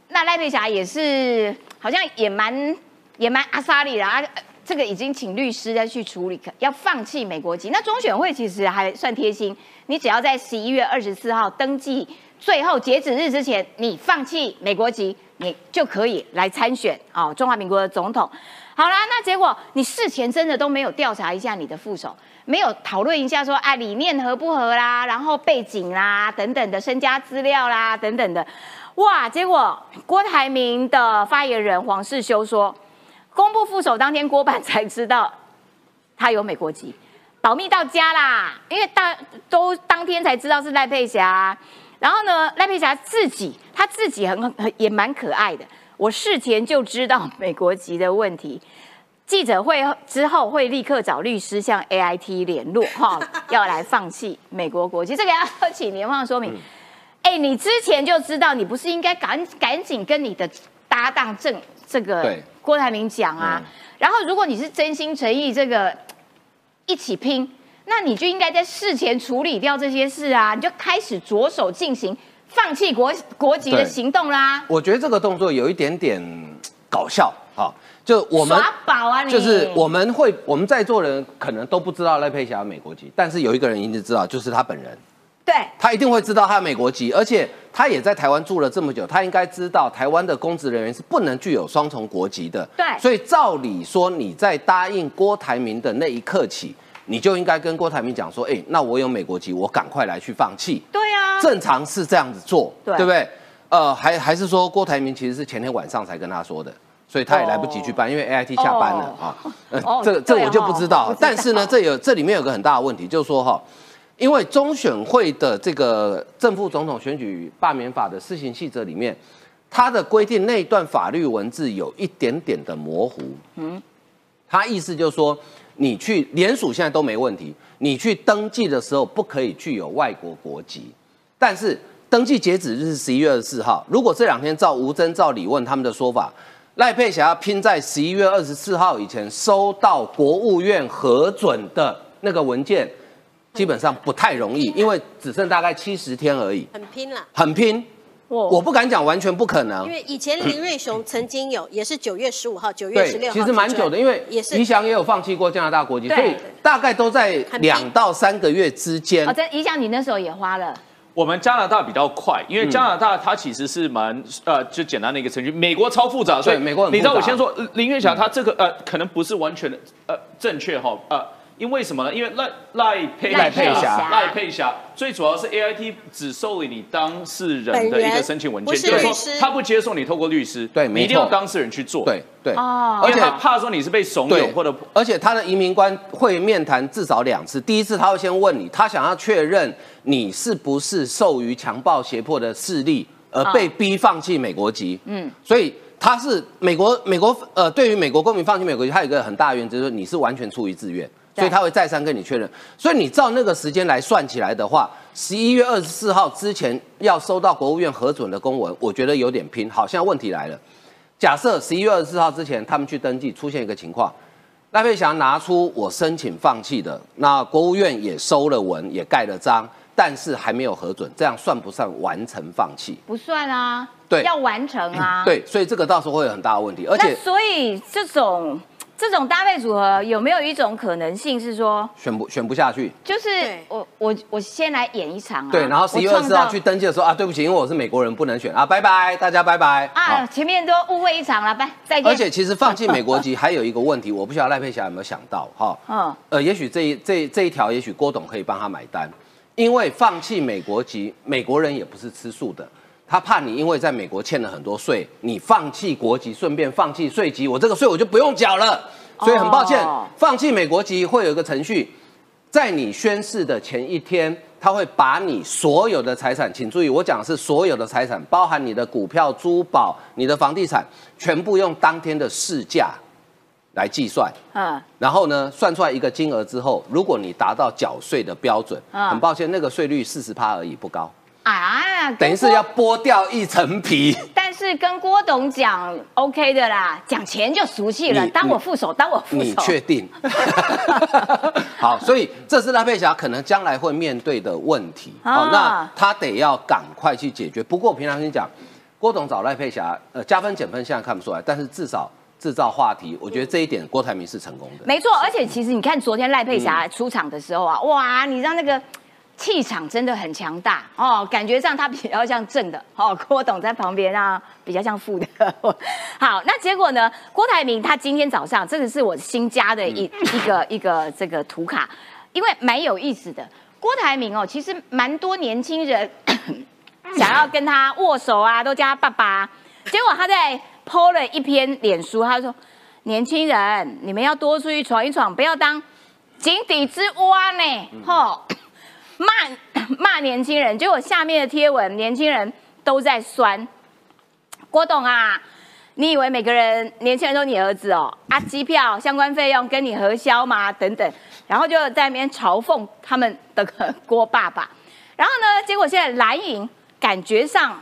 Speaker 1: 那赖佩霞也是好像也蛮也蛮阿萨里啦。呃这个已经请律师再去处理，要放弃美国籍。那中选会其实还算贴心，你只要在十一月二十四号登记最后截止日之前，你放弃美国籍，你就可以来参选哦，中华民国的总统。好啦，那结果你事前真的都没有调查一下你的副手，没有讨论一下说啊理念合不合啦，然后背景啦等等的身家资料啦等等的，哇！结果郭台铭的发言人黄世修说，公布副手当天，郭板才知道他有美国籍，保密到家啦，因为大都当天才知道是赖佩霞。然后呢，赖佩霞自己她自己很很也蛮可爱的。我事前就知道美国籍的问题，记者会之后会立刻找律师向 AIT 联络哈，要来放弃美国国籍。这个要请年方说明。哎，你之前就知道，你不是应该赶赶紧跟你的搭档郑这个郭台铭讲啊？然后如果你是真心诚意这个一起拼，那你就应该在事前处理掉这些事啊，你就开始着手进行。放弃国国籍的行动啦！
Speaker 2: 我觉得这个动作有一点点 <tsk> 搞笑，哈，就我们
Speaker 1: 耍宝啊！
Speaker 2: 就是我们会我们在座人可能都不知道赖佩霞美国籍，但是有一个人一定知道，就是他本人。
Speaker 1: 对，
Speaker 2: 他一定会知道他美国籍，而且他也在台湾住了这么久，他应该知道台湾的公职人员是不能具有双重国籍的。
Speaker 1: 对，
Speaker 2: 所以照理说你在答应郭台铭的那一刻起。你就应该跟郭台铭讲说，哎，那我有美国籍，我赶快来去放弃。
Speaker 1: 对啊，
Speaker 2: 正常是这样子做，
Speaker 1: 对
Speaker 2: 不对？呃，还还是说郭台铭其实是前天晚上才跟他说的，所以他也来不及去办，因为 A I T 下班了啊。呃，<laughs> 这这我就不知道。但是呢，这有这里面有个很大的问题，就是说哈，因为中选会的这个正副总统选举罢免法的施行细则里面，它的规定那一段法律文字有一点点的模糊。嗯，他意思就是说。你去联署现在都没问题，你去登记的时候不可以具有外国国籍，但是登记截止日是十一月二十四号。如果这两天照吴征、照李问他们的说法，赖佩霞要拼在十一月二十四号以前收到国务院核准的那个文件，基本上不太容易，因为只剩大概七十天而已，
Speaker 3: 很拼了，
Speaker 2: 很拼。我不敢讲完全不可能，
Speaker 3: 因为以前林瑞雄曾经有，也是九月十五号、九月十六号，
Speaker 2: 其实蛮久的，因为也是李翔也有放弃过加拿大国籍，所以大概都在两到三个月之间。
Speaker 1: 哦，在李翔你那时候也花了。
Speaker 8: 我们加拿大比较快，因为加拿大它其实是蛮呃就简单的一个程序，美国超复杂，所以
Speaker 2: 美国
Speaker 8: 你知道我先说林月霞他这个呃可能不是完全的呃正确哈呃。因为什么呢？因为赖赖佩
Speaker 2: 赖佩霞。
Speaker 8: 赖佩霞最主要是 A I T 只受理你当事人的一个申请文件，
Speaker 3: 就是
Speaker 8: 说他不接受你透过律师，
Speaker 2: 对，
Speaker 8: 一定要当事人去做，
Speaker 2: 对对。
Speaker 1: 哦，
Speaker 8: 而且他怕说你是被怂恿或者，
Speaker 2: 而且他的移民官会面谈至少两次，第一次他会先问你，他想要确认你是不是受于强暴胁迫的势力而被逼放弃美国籍，嗯，所以他是美国美国呃，对于美国公民放弃美国籍，他有一个很大的原则，就是你是完全出于自愿。所以他会再三跟你确认，所以你照那个时间来算起来的话，十一月二十四号之前要收到国务院核准的公文，我觉得有点拼。好，现在问题来了，假设十一月二十四号之前他们去登记，出现一个情况，赖佩霞拿出我申请放弃的，那国务院也收了文，也盖了章，但是还没有核准，这样算不算完成放弃？
Speaker 1: 不算啊，
Speaker 2: 对，
Speaker 1: 要完成啊，
Speaker 2: 对，所以这个到时候会有很大的问题，而且
Speaker 1: 所以这种。这种搭配组合有没有一种可能性是说
Speaker 2: 选不选不下去？
Speaker 1: 就是我我我先来演一场啊，
Speaker 2: 对，然后十一月二十号去登记的时候啊，对不起，因为我是美国人不能选。啊，拜拜，大家拜拜。
Speaker 1: 啊，前面都误会一场了，拜再见。
Speaker 2: 而且其实放弃美国籍还有一个问题，<laughs> 我不晓得赖佩霞有没有想到哈，嗯，呃，也许这一这这一条，也许郭董可以帮他买单，因为放弃美国籍，美国人也不是吃素的。他怕你因为在美国欠了很多税，你放弃国籍，顺便放弃税籍，我这个税我就不用缴了。所以很抱歉，放弃美国籍会有一个程序，在你宣誓的前一天，他会把你所有的财产，请注意，我讲的是所有的财产，包含你的股票、珠宝、你的房地产，全部用当天的市价来计算。嗯，然后呢，算出来一个金额之后，如果你达到缴税的标准，很抱歉，那个税率四十趴而已，不高。啊，等于是要剥掉一层皮。
Speaker 1: 但是跟郭董讲 OK 的啦，讲钱就俗气了。当我副手，当我副手。
Speaker 2: 你确定？<laughs> 好，所以这是赖佩霞可能将来会面对的问题。好，那他得要赶快去解决。不过平常心讲，郭董找赖佩霞，呃，加分减分现在看不出来，但是至少制造话题，我觉得这一点郭台铭是成功的。
Speaker 1: 没错，而且其实你看昨天赖佩霞出场的时候啊，哇，你让那个。气场真的很强大哦，感觉上他比较像正的哦，郭董在旁边啊比较像负的。<laughs> 好，那结果呢？郭台铭他今天早上，这个是我新加的一一个一个这个图卡，因为蛮有意思的。郭台铭哦，其实蛮多年轻人 <coughs> 想要跟他握手啊，都叫他爸爸。结果他在 PO 了一篇脸书，他说：“年轻人，你们要多出去闯一闯，不要当井底之蛙呢。”吼。骂 <coughs> 骂年轻人，结果下面的贴文，年轻人都在酸郭董啊！你以为每个人年轻人都你儿子哦？啊，机票相关费用跟你核销吗？等等，然后就在那边嘲讽他们的 <laughs> 郭爸爸。然后呢，结果现在蓝营感觉上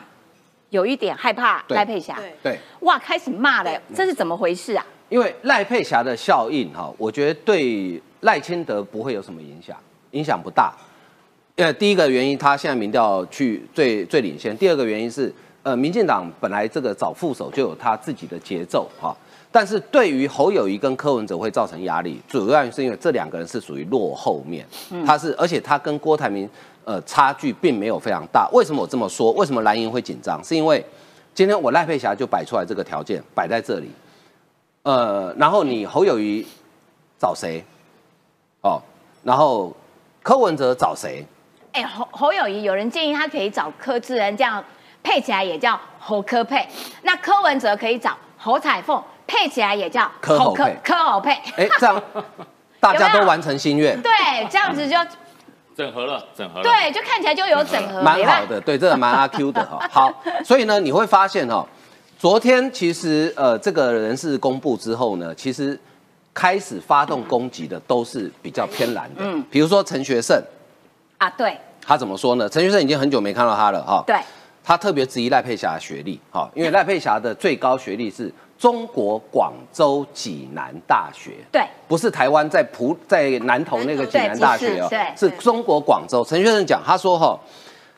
Speaker 1: 有一点害怕赖佩霞，
Speaker 2: 对，
Speaker 1: 哇，开始骂了，这是怎么回事啊？
Speaker 2: 因为赖佩霞的效应哈，我觉得对赖清德不会有什么影响，影响不大。呃，第一个原因，他现在民调去最最领先；第二个原因是，呃，民进党本来这个找副手就有他自己的节奏哈，但是对于侯友谊跟柯文哲会造成压力，主要是因为这两个人是属于落后面，他是，而且他跟郭台铭呃差距并没有非常大。为什么我这么说？为什么蓝营会紧张？是因为今天我赖佩霞就摆出来这个条件摆在这里，呃，然后你侯友谊找谁？哦，然后柯文哲找谁？
Speaker 1: 哎，侯侯友谊有人建议他可以找柯志恩，这样配起来也叫侯柯配。那柯文哲可以找侯彩凤，配起来也叫
Speaker 2: 柯侯配。
Speaker 1: 柯侯配。
Speaker 2: 哎，这样 <laughs> 大家都完成心愿。
Speaker 1: 对，这样子就
Speaker 4: 整合了，整合了。
Speaker 1: 对，就看起来就有整合，
Speaker 2: 蛮好的。对，这个蛮阿 Q 的 <laughs> 哈。好，所以呢，你会发现哈，昨天其实呃，这个人事公布之后呢，其实开始发动攻击的都是比较偏蓝的，嗯，比如说陈学圣。
Speaker 1: 啊，对，
Speaker 2: 他怎么说呢？陈学生已经很久没看到他了哈。
Speaker 1: 对，
Speaker 2: 他特别质疑赖佩霞的学历哈，因为赖佩霞的最高学历是中国广州济南大学，
Speaker 1: 对，
Speaker 2: 不是台湾在普在南投那个济南大学哦，
Speaker 1: 对，
Speaker 2: 是中国广州。陈学生讲，他说哈，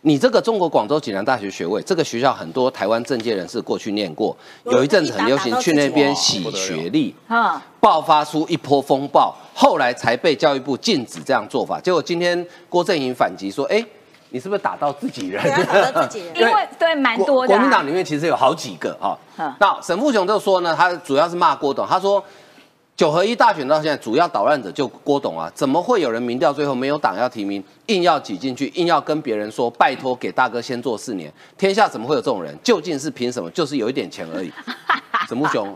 Speaker 2: 你这个中国广州济南大学学位，这个学校很多台湾政界人士过去念过，有一阵子很流行去那边洗学历，啊，爆发出一波风暴。后来才被教育部禁止这样做法，结果今天郭正营反击说：“哎，你是不是打到自己人？
Speaker 3: 打到自己人，<laughs>
Speaker 1: 因为对蛮多的。
Speaker 2: 国民党里面其实有好几个哈。那沈富雄就说呢，他主要是骂郭董，他说九合一大选到现在，主要捣乱者就郭董啊，怎么会有人民调最后没有党要提名，硬要挤进去，硬要跟别人说拜托给大哥先做四年？天下怎么会有这种人？究竟是凭什么？就是有一点钱而已。<laughs> 沈木雄。”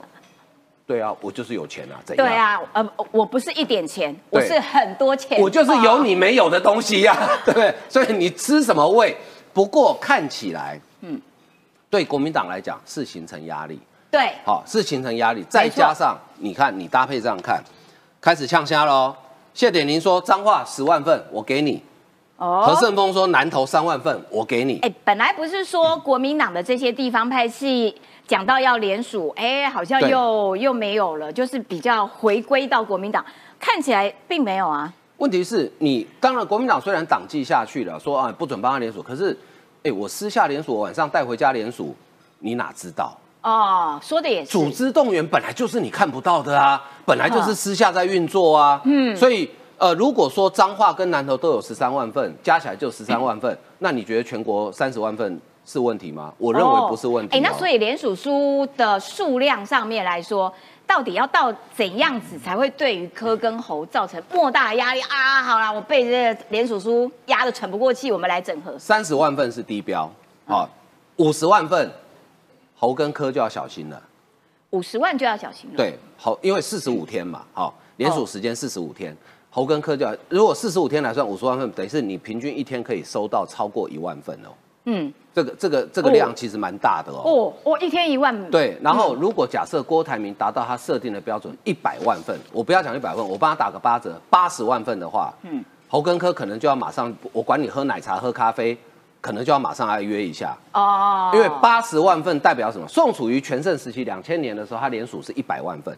Speaker 2: 对啊，我就是有钱啊，怎样？
Speaker 1: 对啊，呃，我不是一点钱，我是很多钱。
Speaker 2: 我就是有你没有的东西呀，对不 <laughs> 对？所以你吃什么味？不过看起来，嗯，对国民党来讲是形成压力。
Speaker 1: 对，
Speaker 2: 好，是形成压力。再加上你看，你搭配这样看，开始呛虾喽。谢点林说脏话十万份，我给你。哦。何胜峰说南投三万份，我给你。
Speaker 1: 哎，本来不是说国民党的这些地方派系。讲到要联署，哎，好像又又没有了，就是比较回归到国民党，看起来并没有啊。
Speaker 2: 问题是你当然国民党虽然党纪下去了，说啊不准帮他联署，可是，哎，我私下联署，晚上带回家联署，你哪知道？
Speaker 1: 哦，说的也是。
Speaker 2: 组织动员本来就是你看不到的啊，本来就是私下在运作啊。嗯，所以呃，如果说彰化跟南投都有十三万份，加起来就十三万份，那你觉得全国三十万份？是问题吗？我认为不是问题。
Speaker 1: 哎，那所以联署书的数量上面来说，到底要到怎样子才会对于柯跟侯造成莫大的压力啊？好啦，我被这个联署书压得喘不过气，我们来整合。
Speaker 2: 三十万份是低标，好，五十万份，侯跟科就要小心了。
Speaker 1: 五十万就要小心了。
Speaker 2: 对，好，因为四十五天嘛，好，联署时间四十五天，侯跟科就要，如果四十五天来算五十万份，等于是你平均一天可以收到超过一万份哦。嗯。这个这个这个量其实蛮大的哦。
Speaker 1: 哦，我一天一万。
Speaker 2: 对，然后如果假设郭台铭达到他设定的标准一百万份，我不要讲一百份，我帮他打个八折，八十万份的话，嗯，侯根科可能就要马上，我管你喝奶茶喝咖啡，可能就要马上来约一下哦。因为八十万份代表什么？宋楚瑜全盛时期两千年的时候，他连署是一百万份，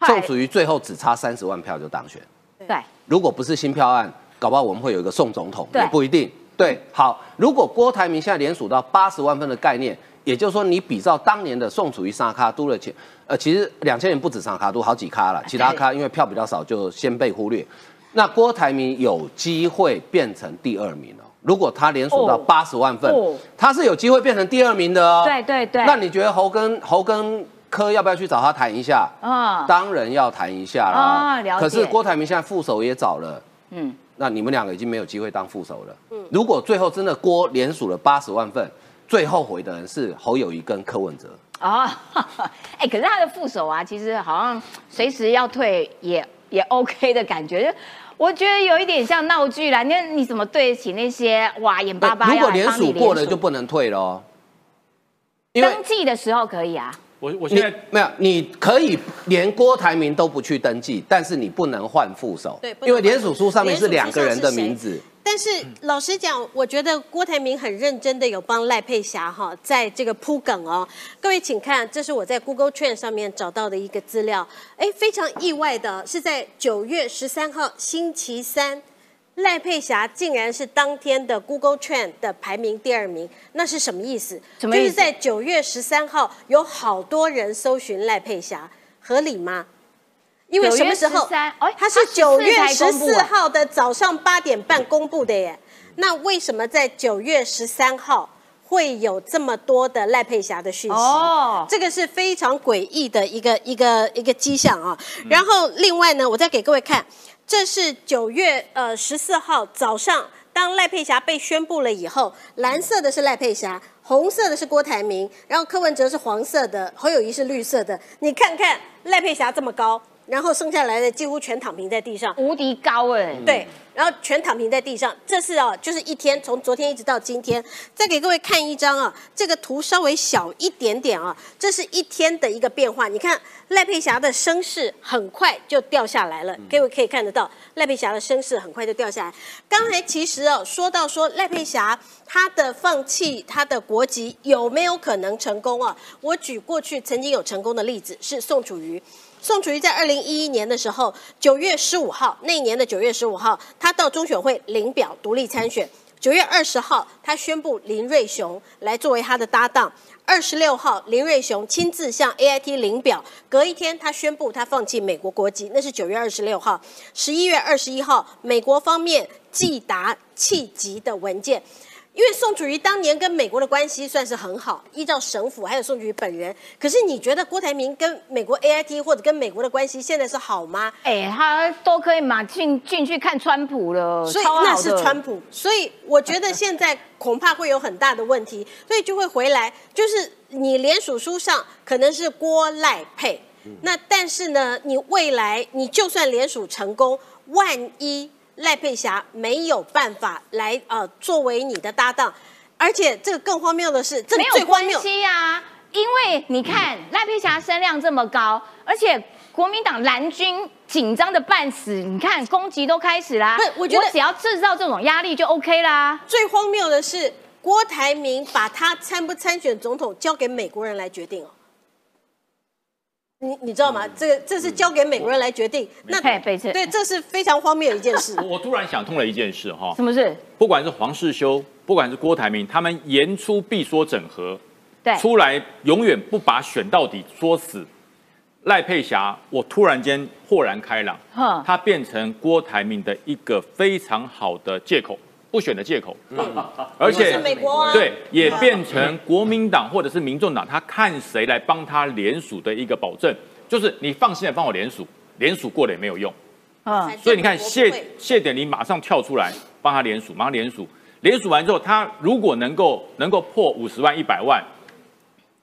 Speaker 2: 宋楚瑜最后只差三十万票就当选。
Speaker 1: 对，
Speaker 2: 如果不是新票案，搞不好我们会有一个宋总统，也不一定。对，好，如果郭台铭现在连署到八十万份的概念，也就是说，你比照当年的宋楚瑜沙卡都了钱，呃，其实两千年不止沙卡都好几咖了，其他咖因为票比较少就先被忽略。那郭台铭有机会变成第二名哦。如果他连署到
Speaker 1: 哦
Speaker 2: 八十万份
Speaker 1: 哦，
Speaker 2: 他是有机会变成第二名的哦。
Speaker 1: 对对对
Speaker 2: 那你觉得侯跟侯跟柯要不要去找他谈一下？
Speaker 1: 啊
Speaker 2: 当然要谈一下啦。可是郭台铭现在副手也找了，
Speaker 1: 嗯，
Speaker 2: 那你们两个已经没有机会当副手了。嗯如果最后真的郭连署了八十万份，最后悔的人是侯友谊跟柯文哲。
Speaker 1: 哦，<laughs> 哎，可是他的副手啊，其实好像随时要退也也 OK 的感觉，就我觉得有一点像闹剧啦。那你怎么对得起那些哇眼巴巴
Speaker 2: 如果连署过了就不能退了哦，
Speaker 1: 登记的时候可以啊？
Speaker 4: 我我现在
Speaker 2: 没有，你可以连郭台铭都不去登记，但是你不能换副手，
Speaker 3: 对
Speaker 2: 因为连署书上面是两个人的名字。
Speaker 3: 但是老实讲，我觉得郭台铭很认真的有帮赖佩霞哈，在这个铺梗哦。各位请看，这是我在 Google Trend 上面找到的一个资料。哎，非常意外的是，在九月十三号星期三，赖佩霞竟然是当天的 Google Trend 的排名第二名，那是什么意思？
Speaker 1: 什么意思
Speaker 3: 就是在九月十三号有好多人搜寻赖佩霞，合理吗？因为什么时候
Speaker 1: 9月13哎？
Speaker 3: 它是
Speaker 1: 它
Speaker 3: 九月
Speaker 1: 14
Speaker 3: 十四号的早上八点半公布的耶。那为什么在九月十三号会有这么多的赖佩霞的讯息？
Speaker 1: 哦
Speaker 3: 这个是非常诡异的一个一个一个迹象啊。然后另外呢，我再给各位看，这是九月呃十四号早上，当赖佩霞被宣布了以后，蓝色的是赖佩霞。红色的是郭台铭，然后柯文哲是黄色的，侯友谊是绿色的。你看看赖佩霞这么高，然后剩下来的几乎全躺平在地上。
Speaker 1: 无敌高哎，
Speaker 3: 对，然后全躺平在地上。这是啊，就是一天，从昨天一直到今天。再给各位看一张啊，这个图稍微小一点点啊，这是一天的一个变化。你看赖佩霞的声势很快就掉下来了，各位可以看得到，赖佩霞的声势很快就掉下来。刚才其实哦，说到说赖佩霞她的放弃她的国籍有没有可能成功啊？我举过去曾经有成功的例子是宋楚瑜。宋楚瑜在二零一一年的时候，九月十五号那一年的九月十五号，他到中选会领表独立参选。九月二十号，他宣布林瑞雄来作为他的搭档。二十六号，林瑞雄亲自向 AIT 领表。隔一天，他宣布他放弃美国国籍，那是九月二十六号。十一月二十一号，美国方面寄达弃籍的文件。因为宋楚瑜当年跟美国的关系算是很好，依照省府还有宋楚瑜本人。可是你觉得郭台铭跟美国 AIT 或者跟美国的关系现在是好吗？
Speaker 1: 哎，他都可以马进进去看川普了，
Speaker 3: 所以那是川普，所以我觉得现在恐怕会有很大的问题，<laughs> 所以就会回来，就是你联署书上可能是郭赖配，那但是呢，你未来你就算联署成功，万一赖佩霞没有办法来呃作为你的搭档，而且这个更荒谬的是，这个
Speaker 1: 没有关
Speaker 3: 最荒谬。
Speaker 1: 系啊，因为你看赖佩霞声量这么高，而且国民党蓝军紧张的半死，你看攻击都开始啦。
Speaker 3: 我觉得
Speaker 1: 只要制造这种压力就 OK 啦。
Speaker 3: 最荒谬的是，郭台铭把他参不参选总统交给美国人来决定哦。你你知道吗？这个这是交给美国人来决定，那对，这是非常荒谬的一件事 <laughs>
Speaker 4: 我。突然想通了一件事哈，
Speaker 1: 什么事？
Speaker 4: 不管是黄世修，不管是郭台铭，他们言出必说整合，
Speaker 1: 对，
Speaker 4: 出来永远不把选到底说死。赖佩霞，我突然间豁然开朗
Speaker 1: 哼，
Speaker 4: 他变成郭台铭的一个非常好的借口，不选的借口，而且
Speaker 3: 是美国啊。
Speaker 4: 对，也变成国民党或者是民众党，他看谁来帮他联署的一个保证，就是你放心的帮我联署，联署过了也没有用。
Speaker 1: 嗯，
Speaker 4: 所以你看谢谢点林马上跳出来帮他联署，马上联署，联署完之后，他如果能够能够破五十万一百万，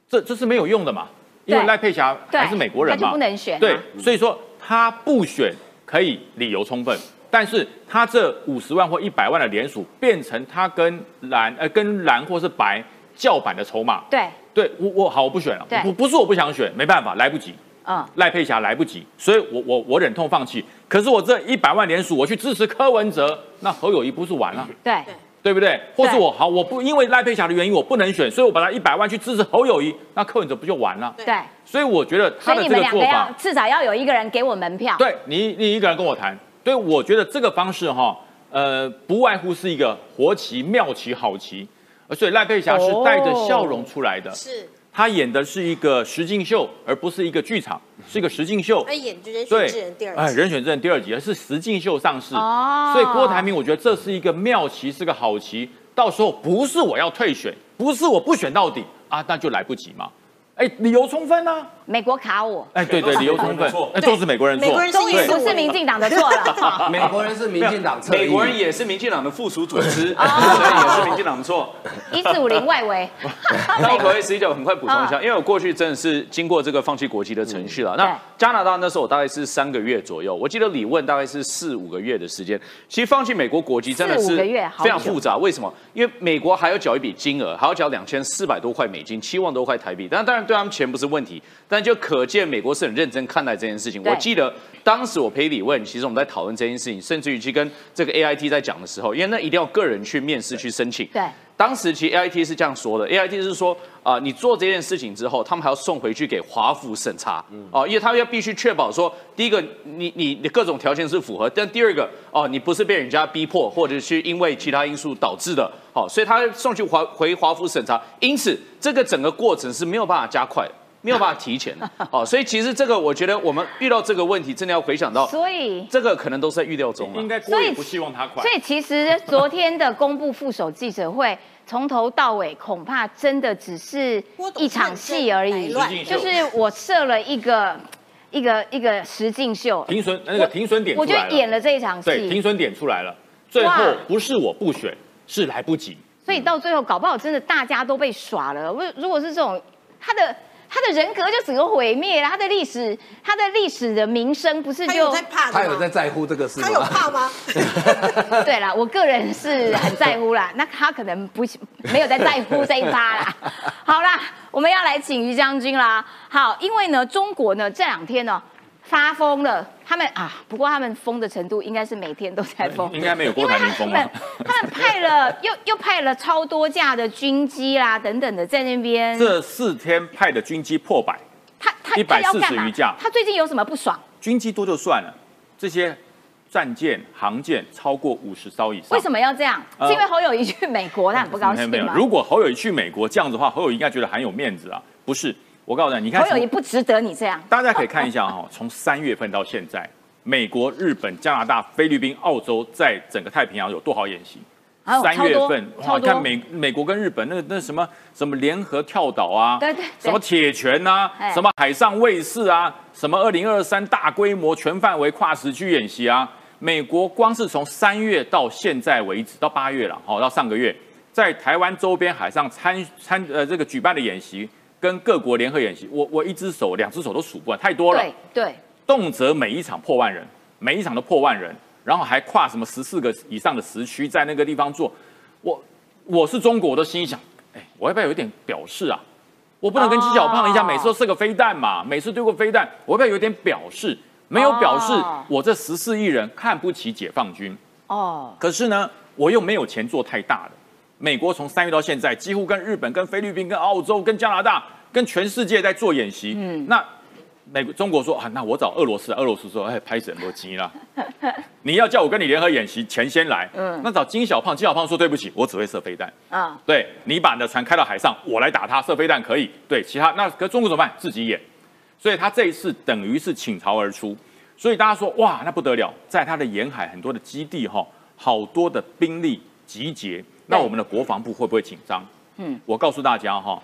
Speaker 4: 这这是没有用的嘛，因为
Speaker 1: 对
Speaker 4: 赖佩霞还是美国人
Speaker 1: 他就
Speaker 4: 嘛，
Speaker 1: 不能选。啊。
Speaker 4: 对，所以说他不选可以理由充分，但是他这五十万或一百万的联署变成他跟蓝呃跟蓝或是白叫板的筹码，
Speaker 1: 对，
Speaker 4: 对我我好我不选了。
Speaker 1: 对，
Speaker 4: 不不是我不想选，没办法来不及，
Speaker 1: 嗯，
Speaker 4: 赖佩霞来不及，所以我我我忍痛放弃。可是我这一百万联署，我去支持柯文哲，那侯友谊不是完了，
Speaker 1: 对，
Speaker 4: 对不对？或是我好，我不因为赖佩霞的原因我不能选，所以我把他一百万去支持侯友谊，那柯文哲不就完了？
Speaker 1: 对，
Speaker 4: 所以我觉得他的这个做法，
Speaker 1: 至少要有一个人给我门票。
Speaker 4: 对你你一个人跟我谈，对我觉得这个方式哈，呃，不外乎是一个活棋、妙棋、好棋，呃所以赖佩霞是带着笑容出来的。
Speaker 3: 是
Speaker 4: 她演的是一个实境秀，而不是一个剧场，是一个实境秀。
Speaker 3: 哎，演《人选
Speaker 4: 对
Speaker 3: 之人》第二，
Speaker 4: 哎，
Speaker 3: 集，
Speaker 4: 人选之人第二集是实境秀上市，
Speaker 1: 哦
Speaker 4: 所以郭台铭，我觉得这是一个妙棋，是个好棋。到时候不是我要退选，不是我不选到底啊，那就来不及嘛。哎，理由充分啊！
Speaker 1: 美国卡我，
Speaker 4: 哎，对对，理由充分，那，都是美国人错
Speaker 3: 美国。人是
Speaker 1: 终于不是民进党的错了。<laughs>
Speaker 2: 美国人是民进党
Speaker 8: 美国人也是民进党的附属组织，
Speaker 1: 哦
Speaker 8: 所以也是民进党的错。
Speaker 1: 一四五零外围，<laughs>
Speaker 8: 那我可以十一九很快补充一下，因为我过去真的是经过这个放弃国籍的程序了。那加拿大那时候我大概是三个月左右，我记得理问大概是四五个月的时间。其实放弃美国国籍真的是
Speaker 1: 四五个月
Speaker 8: 非常复杂，为什么？因为美国还要缴一笔金额，还要缴两千四百多块美金，七万多块台币。但当然对他们钱不是问题，但就可见美国是很认真看待这件事情。我记得当时我陪李问，其实我们在讨论这件事情，甚至于去跟这个 AIT 在讲的时候，因为那一定要个人去面试去申请。
Speaker 1: 对，
Speaker 8: 当时其实 AIT 是这样说的，AIT 是说啊、你做这件事情之后，他们还要送回去给华府审查，哦、因为他们要必须确保说，第一个你你你各种条件是符合，但第二个哦，你不是被人家逼迫，或者是因为其他因素导致的，好、所以他送去华回华府审查，因此这个整个过程是没有办法加快的。没有办法提前的，<laughs> 哦，所以其实这个我觉得我们遇到这个问题，真的要回想到，
Speaker 1: 所以
Speaker 8: 这个可能都是在预料中了
Speaker 4: 应。该郭也不希望他快
Speaker 1: 所。以其实昨天的公布副手记者会，从头到尾恐怕真的只是一场戏而已就是我设了一个一个一个实境秀，
Speaker 4: 停损那个停损点出
Speaker 1: 我就演了这一场
Speaker 4: 对，停
Speaker 1: 戏，
Speaker 4: 损点出来了。最后不是我不选，是来不及。
Speaker 1: 所以到最后搞不好真的大家都被耍了。如如果是这种他的。他的人格就整个毁灭了，他的历史，他的历史的名声不是就
Speaker 3: 他有在怕
Speaker 2: 他有在在乎这个事吗？
Speaker 3: 他有怕吗？<laughs>
Speaker 1: 对啦，我个人是很在乎啦，那他可能不没有在在乎这一趴啦。<laughs> 好啦，我们要来请于将军啦。好，因为呢，中国呢这两天呢发疯了，他们啊，不过他们疯的程度应该是每天都在疯，
Speaker 4: 应该没有郭台铭疯
Speaker 1: 因为
Speaker 4: 啊。
Speaker 1: 他们派了又 <laughs> 又派了超多架的军机啦等等的在那边，
Speaker 4: 这四天派的军机破百，
Speaker 1: 他他他
Speaker 4: 140
Speaker 1: 要干嘛
Speaker 4: 余架
Speaker 1: 他最近有什么不爽？
Speaker 4: 军机多就算了，这些战舰、航舰超过五十艘以上。
Speaker 1: 为什么要这样？
Speaker 4: 呃
Speaker 1: 是因为侯友谊去美国，他很不高兴 <laughs>
Speaker 4: 没有，
Speaker 1: 吗？
Speaker 4: 如果侯友谊去美国这样子的话，侯友谊应该觉得很有面子啊。不是，我告诉你，你看
Speaker 1: 侯友谊
Speaker 4: 从，
Speaker 1: 不值得你这样。
Speaker 4: 大家可以看一下哈、<laughs> 从三月份到现在，美国、日本、加拿大、菲律宾、澳洲在整个太平洋有多少演习？三月份，哇，
Speaker 1: 超多超多
Speaker 4: 看美美国跟日本那个那什么什么联合跳岛啊，
Speaker 1: 对对对
Speaker 4: 什么铁拳呐、
Speaker 1: 哎
Speaker 4: 什么海上卫士啊，什么二零二三大规模全范围跨时区演习啊，美国光是从三月到现在为止，到八月了，好，到上个月，在台湾周边海上参参呃这个举办的演习，跟各国联合演习，我我一只手两只手都数不完，太多了。
Speaker 1: 对对，
Speaker 4: 动辄每一场破万人，每一场都破万人，然后还跨什么十四个以上的时区在那个地方做。我我是中国，我都心想，哎，我要不要有点表示啊？我不能跟纪小胖一样，
Speaker 1: 哦
Speaker 4: 每次都射个飞弹嘛，每次丢个飞弹，我要不要有点表示？没有表示
Speaker 1: 哦，
Speaker 4: 我这十四亿人看不起解放军。
Speaker 1: 哦，
Speaker 4: 可是呢，我又没有钱做太大的。美国从三月到现在，几乎跟日本、跟菲律宾、跟澳洲、跟加拿大、跟全世界在做演习。嗯，那美国、中国说啊，那我找俄罗斯，俄罗斯说，哎，拍什么机啦？<laughs> 你要叫我跟你联合演习，钱先来。嗯，那找金小胖，金小胖说对不起，我只会射飞弹。
Speaker 1: 啊，
Speaker 4: 对你把你的船开到海上，我来打他，射飞弹可以。对，其他那可中国怎么办？自己演。所以他这一次等于是倾巢而出。所以大家说哇，那不得了，在他的沿海很多的基地哈，好多的兵力集结，那我们的国防部会不会紧张？
Speaker 1: 嗯，
Speaker 4: 我告诉大家哈，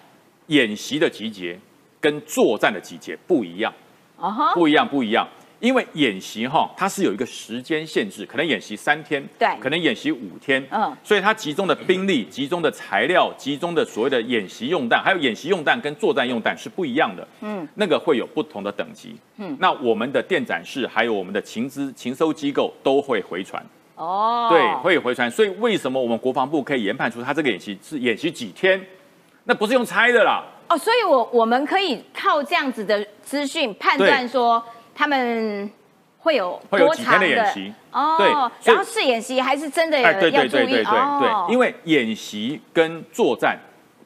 Speaker 4: 演习的集结跟作战的集结不一样。
Speaker 1: 哦哈，
Speaker 4: 不一样，不一样。因为演习哈，它是有一个时间限制，可能演习三天，
Speaker 1: 对。
Speaker 4: 可能演习五天，
Speaker 1: 嗯。
Speaker 4: 所以它集中的兵力、集中的材料、集中的所谓的演习用弹，还有演习用弹跟作战用弹是不一样的，
Speaker 1: 嗯，
Speaker 4: 那个会有不同的等级，
Speaker 1: 嗯。
Speaker 4: 那我们的电展室还有我们的情资情收机构都会回传，
Speaker 1: 哦，
Speaker 4: 对，会回传。所以为什么我们国防部可以研判出他这个演习是演习几天？那不是用猜的啦，
Speaker 1: 哦，所以我我们可以靠这样子的资讯判断说他们会有
Speaker 4: 会有几天的演习
Speaker 1: 哦，
Speaker 4: 对
Speaker 1: 然后是演习还是真的有
Speaker 4: 哎，对
Speaker 1: 要注意
Speaker 4: 对对对对
Speaker 1: 哦
Speaker 4: 对，因为演习跟作战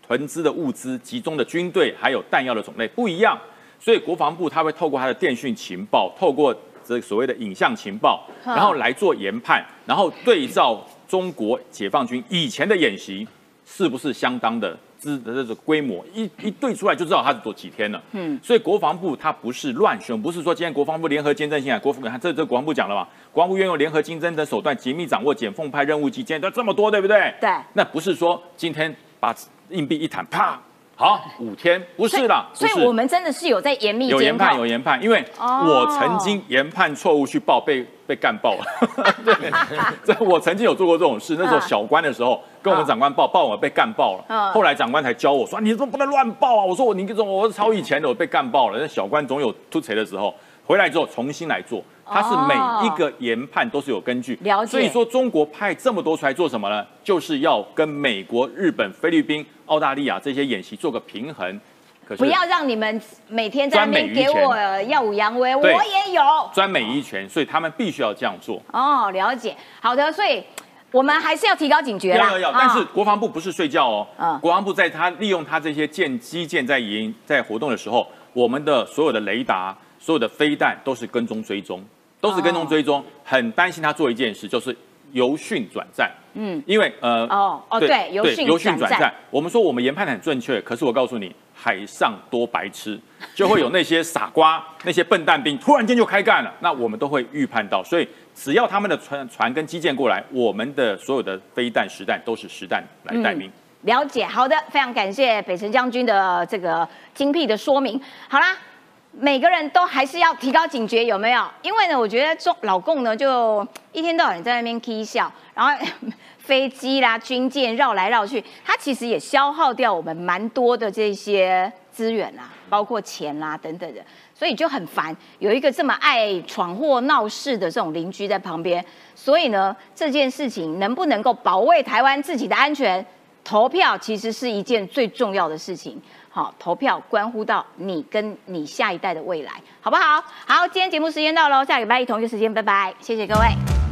Speaker 4: 囤资的物资、集中的军队还有弹药的种类不一样，所以国防部他会透过他的电讯情报，透过这所谓的影像情报，
Speaker 1: 嗯
Speaker 4: 然后来做研判，然后对照中国解放军以前的演习，是不是相当的资的这个规模，一一对出来就知道它是多几天了。嗯，所以国防部它不是乱选，不是说今天国防部联合监侦性啊，国防这这国防部讲了嘛，国防部运用联合监侦的手段紧密掌握检凤派任务期间都这么多，对不对？
Speaker 1: 对
Speaker 4: 那不是说今天把硬币一弹，啪，好五天，不是啦，
Speaker 1: 所以我们真的是有在严密
Speaker 4: 有研判，有研判，因为
Speaker 1: 哦
Speaker 4: 我曾经研判错误去报，被被干爆了。<laughs> 对，<laughs> 这我曾经有做过这种事。那时候
Speaker 1: 嗯
Speaker 4: 小官的时候，跟我们长官报，报我被干爆了。
Speaker 1: 嗯
Speaker 4: 后来长官才教我说，你怎么不能乱报啊！我说我你这种我是超以前的，我被干爆了。那小官总有突锤的时候，回来之后重新来做。它是每一个研判都是有根据，
Speaker 1: 了解
Speaker 4: 所以说中国派这么多出来做什么呢？就是要跟美国、日本、菲律宾、澳大利亚这些演习做个平衡。可是
Speaker 1: 不要让你们每天在那边给我耀武扬威，我也有。
Speaker 4: 专美一拳，所以他们必须要这样做。
Speaker 1: 哦，了解。好的，所以我们还是要提高警觉啦。
Speaker 4: 要要要，
Speaker 1: 啊
Speaker 4: 但是国防部不是睡觉哦，
Speaker 1: 嗯
Speaker 4: 国防部在他利用他这些舰基建在营在活动的时候，我们的所有的雷达、所有的飞弹都是跟踪追踪，都是跟踪追踪，很担心他做一件事，就是由训转战。嗯，因为呃
Speaker 1: 哦哦对由训
Speaker 4: 由训
Speaker 1: 转战，
Speaker 4: 我们说我们研判的很正确，可是我告诉你，海上多白痴，<laughs> 就会有那些傻瓜、那些笨蛋兵突然间就开干了，那我们都会预判到，所以只要他们的船船跟基建过来，我们的所有的飞弹、实弹都是实弹来待命。
Speaker 1: 了解，好的，非常感谢北辰将军的这个精辟的说明。好啦，每个人都还是要提高警觉，有没有？因为呢，我觉得中老共呢就一天到晚在那边 k 笑，然后飞机啦、军舰绕来绕去，它其实也消耗掉我们蛮多的这些资源啦，包括钱啦等等的，所以就很烦。有一个这么爱闯祸闹事的这种邻居在旁边，所以呢，这件事情能不能够保卫台湾自己的安全？投票其实是一件最重要的事情，好，投票关乎到你跟你下一代的未来，好不好？好，今天节目时间到喽，下礼拜一同一时间，拜拜，谢谢各位。